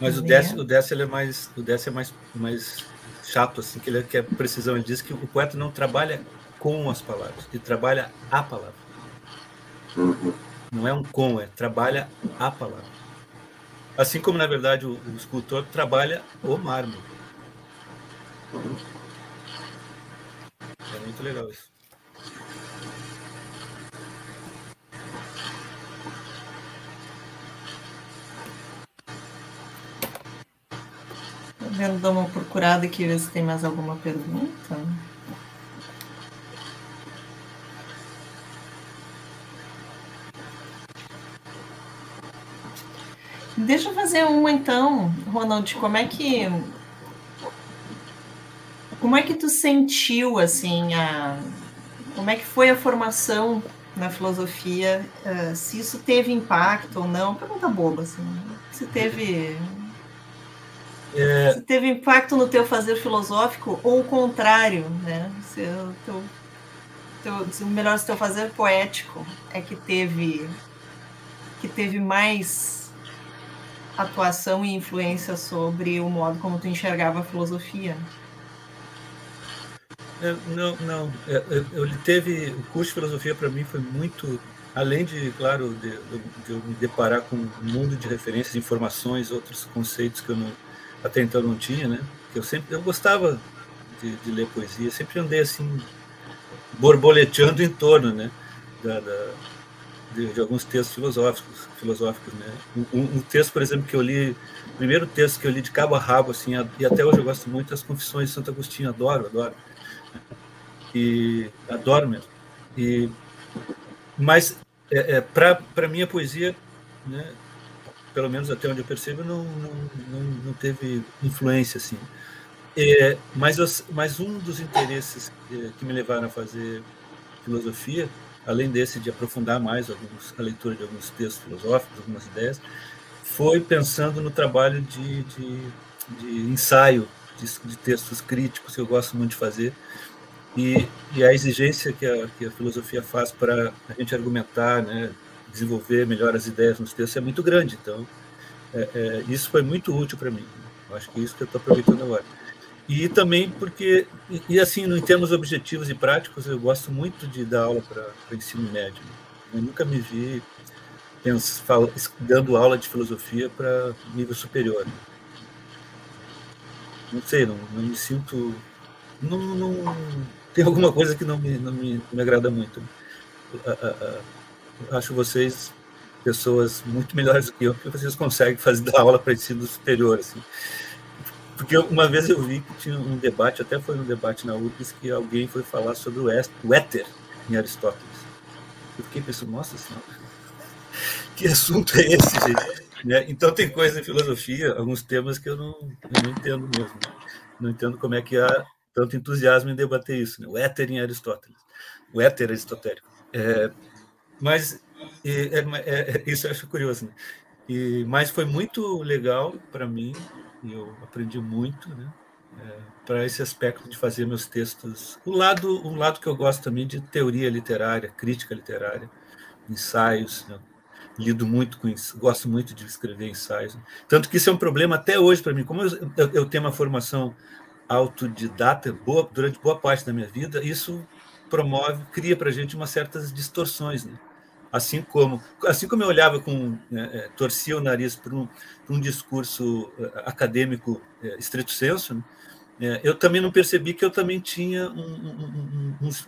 Mas o Décio, o Décio ele é mais, o Décio é mais, mais chato, assim, que ele quer precisão. Ele diz que o poeta não trabalha com as palavras, ele trabalha a palavra. Uhum. Não é um com, é trabalha a palavra. Assim como, na verdade, o, o escultor trabalha o mármore. É muito legal isso. Vendo, dar uma procurada aqui, ver se tem mais alguma pergunta. Deixa eu fazer uma então, Ronald. Como é que como é que tu sentiu assim a como é que foi a formação na filosofia? Uh, se isso teve impacto ou não? Pergunta boba assim. Se teve é... Se teve impacto no teu fazer filosófico ou o contrário, né? Se o teu, teu, se melhor se teu fazer poético é que teve que teve mais atuação e influência sobre o modo como tu enxergava a filosofia. É, não, não. É, ele teve o curso de filosofia para mim foi muito além de, claro, de, de, eu me deparar com um mundo de referências, informações, outros conceitos que eu não até então não tinha, né? Eu sempre eu gostava de, de ler poesia, sempre andei assim borboleteando em torno, né? Da, da de, de, alguns textos filosóficos, filosóficos, né? Um, um, texto, por exemplo, que eu li, o primeiro texto que eu li de cabo a rabo, assim, e até hoje eu gosto muito, as Confissões de Santo Agostinho, adoro, adoro, e adoro mesmo. E mas é, é, para mim a poesia, né? Pelo menos até onde eu percebo, não, não, não, não teve influência assim. É, mas, mas um dos interesses é, que me levaram a fazer filosofia, além desse de aprofundar mais alguns, a leitura de alguns textos filosóficos, algumas ideias, foi pensando no trabalho de, de, de ensaio de, de, textos críticos que eu gosto muito de fazer e, e a exigência que a, que a filosofia faz para a gente argumentar, né, desenvolver melhor as ideias nos textos é muito grande. Então, é, é, isso foi muito útil para mim. Eu acho que é isso que eu estou aproveitando agora. E também porque, e, assim, em termos objetivos e práticos, eu gosto muito de dar aula para ensino médio. Eu nunca me vi penso, falo, dando aula de filosofia para nível superior. Não sei, não, não me sinto. Não, não, tem alguma coisa que não me, não me, me agrada muito. A, a, acho vocês pessoas muito melhores do que eu, porque vocês conseguem fazer dar aula para ensino superior, assim. Porque uma vez eu vi que tinha um debate, até foi um debate na UFES, que alguém foi falar sobre o éter em Aristóteles. Eu fiquei pensando, nossa senhora, [laughs] que assunto é esse, gente? Né? Então tem coisas em filosofia, alguns temas que eu não, eu não entendo mesmo. Não entendo como é que há tanto entusiasmo em debater isso. Né? O éter em Aristóteles, o éter aristotélico. É, mas é, é, isso eu acho curioso. Né? E, mas foi muito legal para mim, e eu aprendi muito, né? É, para esse aspecto de fazer meus textos. O lado, um lado que eu gosto também de teoria literária, crítica literária, ensaios. Né? Lido muito com gosto muito de escrever ensaios. Tanto que isso é um problema até hoje para mim. Como eu, eu, eu, tenho uma formação autodidata boa, durante boa parte da minha vida, isso promove, cria para a gente umas certas distorções. Né? Assim como, assim como eu olhava com, né, é, torcia o nariz para um, um, discurso é, acadêmico é, estrito senso, né? é, eu também não percebi que eu também tinha um, um, uns,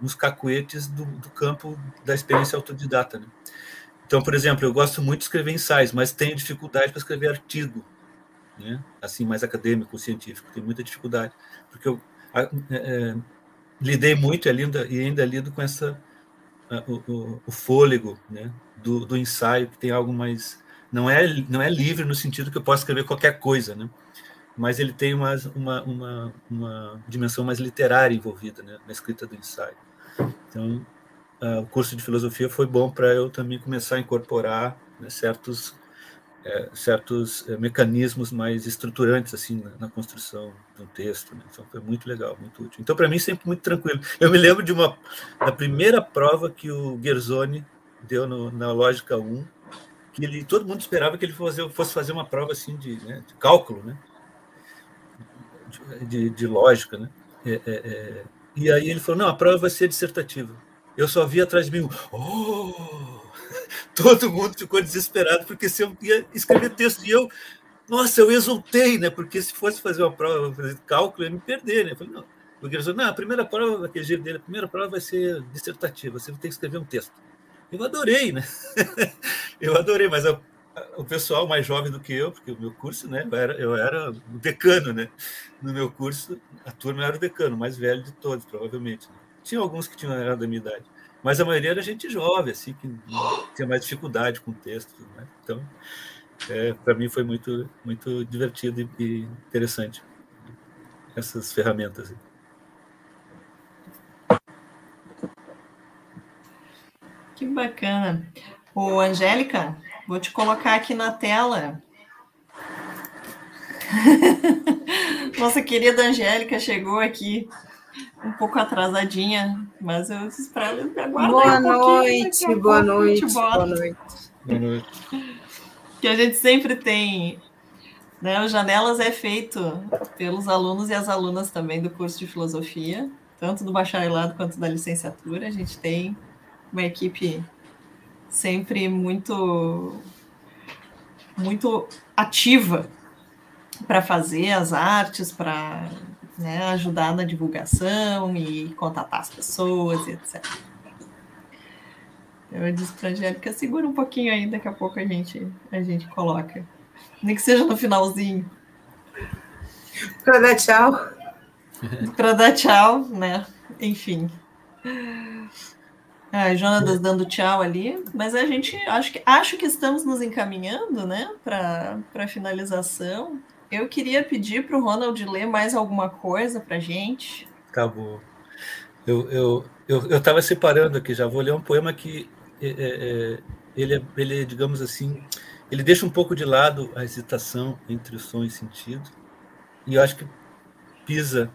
uns, cacuetes do, do, campo da experiência autodidata. Né? Então, por exemplo, eu gosto muito de escrever ensaios, mas tenho dificuldade para escrever artigo, né? assim mais acadêmico, científico, tenho muita dificuldade, porque eu é, lidei muito ainda, e ainda lido com essa o, o, o fôlego né, do, do, ensaio, que tem algo mais. Não é, não é livre no sentido que eu posso escrever qualquer coisa, né? mas ele tem uma, uma, uma, uma dimensão mais literária envolvida né, na escrita do ensaio. Então, uh, o curso de filosofia foi bom para eu também começar a incorporar né, certos é, certos é, mecanismos mais estruturantes assim na, na construção do texto. Né? Então foi muito legal, muito útil. Então para mim sempre muito tranquilo. Eu me lembro de uma da primeira prova que o Gerzoni deu no, na lógica 1, que ele todo mundo esperava que ele fosse, fosse fazer uma prova assim de, né, de cálculo, né? de, de lógica, né? É, é, é, e aí ele falou: não, a prova vai ser dissertativa. Eu só vi atrás de mim, oh! [laughs] todo mundo ficou desesperado porque se eu ia escrever texto e eu, nossa, eu exultei, né? Porque se fosse fazer uma prova, fazer cálculo, eu ia me perder, né? Eu falei, não. O professor, não, a primeira prova, aquele jeito dele, a primeira prova vai ser dissertativa, você ter que escrever um texto. Eu adorei, né? [laughs] eu adorei, mas a, o pessoal mais jovem do que eu, porque o meu curso, né, eu era, eu era o decano, né? No meu curso, a turma era o decano, mais velho de todos, provavelmente. Né? Tinha alguns que tinham era da minha idade, mas a maioria era gente jovem, assim, que tinha mais dificuldade com o texto, né? Então, é, para mim foi muito, muito divertido e, interessante essas ferramentas. Que bacana. Ô, Angélica, Vou te colocar aqui na tela. [laughs] Nossa querida Angélica chegou aqui um pouco atrasadinha, mas eu espero aguardar boa um noite, boa noite, boa noite. Boa noite. Que a gente sempre tem, né? O Janelas é feito pelos alunos e as alunas também do curso de filosofia, tanto do bacharelado quanto da licenciatura. A gente tem uma equipe sempre muito muito ativa para fazer as artes, para né, ajudar na divulgação e contatar as pessoas, etc. Eu disse para a Angélica, segura um pouquinho aí, daqui a pouco a gente, a gente coloca. Nem que seja no finalzinho. Para dar tchau. [laughs] para dar tchau, né? Enfim. Ah, Jonatas dando tchau ali, mas a gente acho que, acho que estamos nos encaminhando né, para a finalização. Eu queria pedir para o Ronald ler mais alguma coisa para gente. Acabou. Eu estava eu, eu, eu separando aqui, já vou ler um poema que é, é, é, ele, é, ele, digamos assim, ele deixa um pouco de lado a hesitação entre o som e sentido, e eu acho que pisa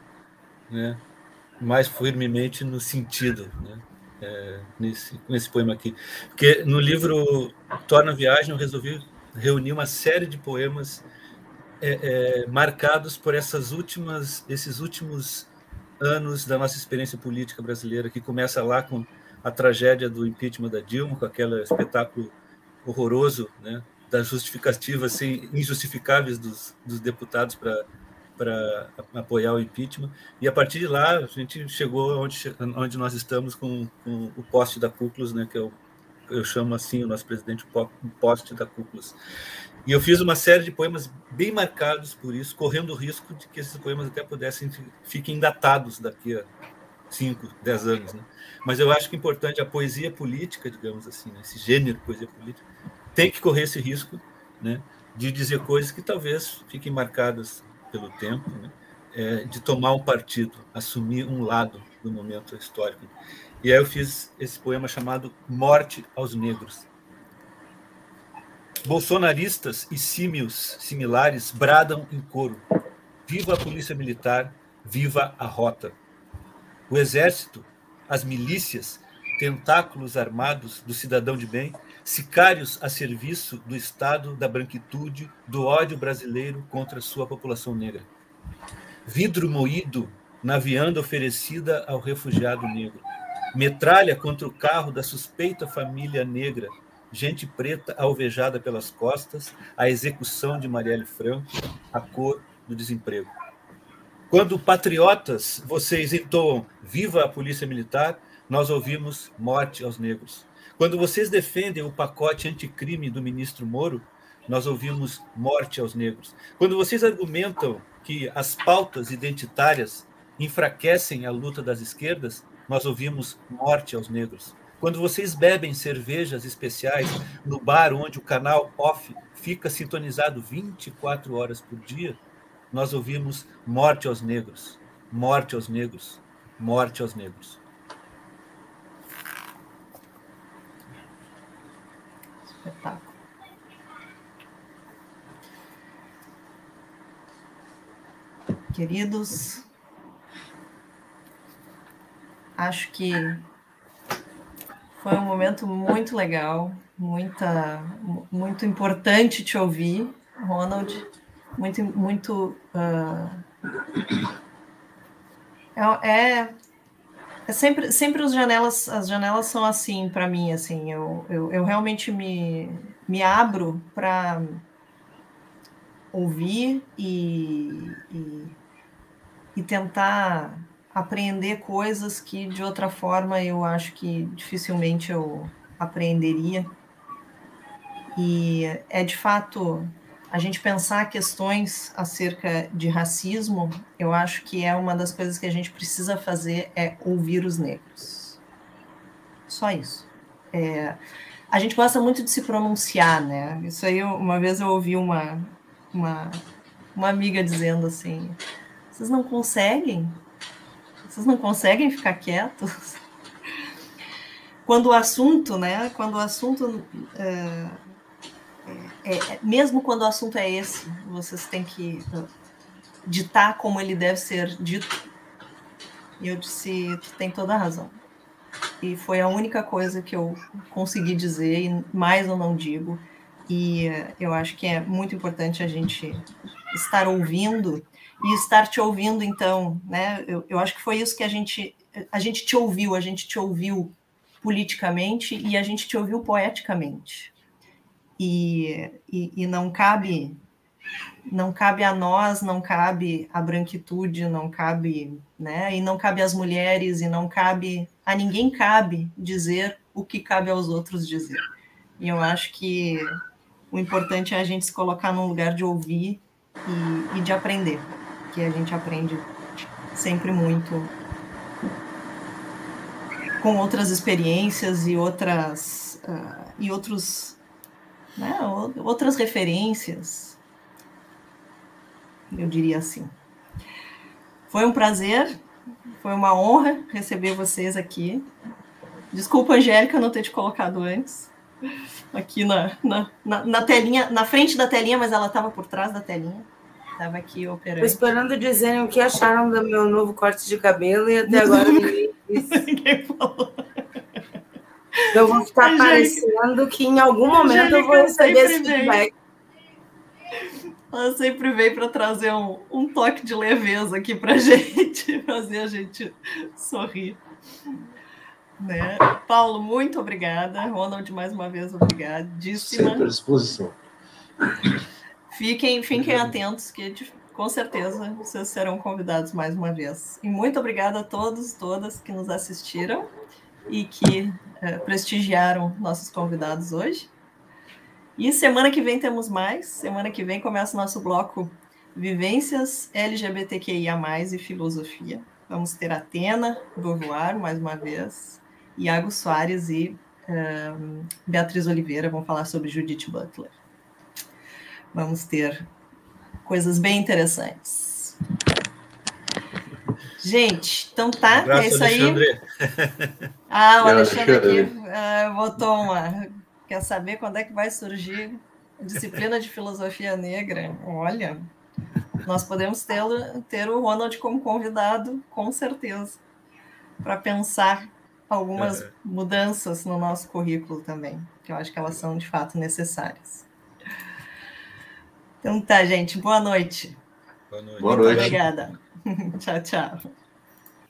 né, mais firmemente no sentido. Né? é, nesse, nesse poema aqui. Porque no livro Torna Viagem eu resolvi reunir uma série de poemas é, é, marcados por essas últimas, esses últimos anos da nossa experiência política brasileira, que começa lá com a tragédia do impeachment da Dilma, com aquele espetáculo horroroso, né, das justificativas assim, injustificáveis dos, dos deputados para para apoiar o impeachment. E a partir de lá, a gente chegou onde, onde nós estamos com, com o poste da Cúculos, né, que eu, eu chamo assim o nosso presidente, o poste da Cúculos. E eu fiz uma série de poemas bem marcados por isso, correndo o risco de que esses poemas até pudessem fiquem datados daqui a 5, 10 anos. Né? Mas eu acho que é importante a poesia política, digamos assim, né? esse gênero poesia política, tem que correr esse risco né? de dizer coisas que talvez fiquem marcadas pelo tempo, né? é, de tomar um partido, assumir um lado do momento histórico. E aí eu fiz esse poema chamado Morte aos Negros. Bolsonaristas e símios similares bradam em coro: Viva a polícia militar, viva a rota. O exército, as milícias, tentáculos armados do cidadão de bem, sicários a serviço do Estado da branquitude, do ódio brasileiro contra sua população negra. Vidro moído na vianda oferecida ao refugiado negro. Metralha contra o carro da suspeita família negra. Gente preta alvejada pelas costas, a execução de Marielle Franco, a cor do desemprego. Quando patriotas, vocês entoam Viva a Polícia Militar, nós ouvimos morte aos negros. Quando vocês defendem o pacote anticrime do ministro Moro, nós ouvimos morte aos negros. Quando vocês argumentam que as pautas identitárias enfraquecem a luta das esquerdas, nós ouvimos morte aos negros. Quando vocês bebem cervejas especiais no bar onde o canal off fica sintonizado 24 horas por dia, nós ouvimos morte aos negros, morte aos negros, morte aos negros. espetáculo. Queridos, acho que foi um momento muito legal, muita, muito importante te ouvir, Ronald, muito, muito uh, É, é, sempre, sempre janelas, as janelas são assim para mim, assim, eu, eu, eu, realmente me, me abro para ouvir e, e, e tentar aprender coisas que de outra forma eu acho que dificilmente eu aprenderia. E é de fato a gente pensar questões acerca de racismo, eu acho que é uma das coisas que a gente precisa fazer é ouvir os negros. Só isso. É, a gente gosta muito de se pronunciar, né? Isso aí, uma vez eu ouvi uma, uma, uma amiga dizendo assim: vocês não conseguem? Vocês não conseguem ficar quietos? Quando o assunto, né? Quando o assunto. É, é, é, mesmo quando o assunto é esse, vocês têm que ditar como ele deve ser dito. E eu disse: tu tem toda a razão. E foi a única coisa que eu consegui dizer, e mais eu não digo. E eu acho que é muito importante a gente estar ouvindo e estar te ouvindo, então, né? Eu, eu acho que foi isso que a gente a gente te ouviu, a gente te ouviu politicamente e a gente te ouviu poeticamente. E, e, e não cabe não cabe a nós, não cabe a branquitude, não cabe, né? E não cabe às mulheres e não cabe a ninguém cabe dizer o que cabe aos outros dizer. E eu acho que o importante é a gente se colocar num lugar de ouvir e, e de aprender que a gente aprende sempre muito com outras experiências e outras uh, e outros né, outras referências. Eu diria assim. Foi um prazer foi uma honra receber vocês aqui. Desculpa Angélica não ter te colocado antes aqui na, na, na, na telinha na frente da telinha mas ela estava por trás da telinha Estava aqui operando. Tô esperando dizerem o que acharam do meu novo corte de cabelo e até agora [laughs] ninguém ninguém falou. Eu vou ficar parecendo que em algum momento eu vou receber esse feedback. Ela sempre vem para trazer um, um toque de leveza aqui para [laughs] gente, fazer a gente sorrir. Né? Paulo, muito obrigada. Ronald, mais uma vez, obrigadíssima. Sempre à disposição. Fiquem, fiquem atentos, que com certeza vocês serão convidados mais uma vez. E muito obrigada a todos, todas que nos assistiram e que é, prestigiaram nossos convidados hoje. E semana que vem temos mais. Semana que vem começa o nosso bloco Vivências LGBTQIA, e Filosofia. Vamos ter Atena Beauvoir, mais uma vez, Iago Soares e um, Beatriz Oliveira vão falar sobre Judith Butler. Vamos ter coisas bem interessantes. Gente, então tá, um é isso aí. Alexandre. [laughs] Ah, o Alexandre aqui ah, botou uma. Quer saber quando é que vai surgir a disciplina de filosofia negra? Olha, nós podemos ter, ter o Ronald como convidado, com certeza, para pensar algumas é. mudanças no nosso currículo também, que eu acho que elas são de fato necessárias. Então tá, gente. Boa noite. Boa noite. Boa noite. Obrigada. [laughs] tchau, tchau.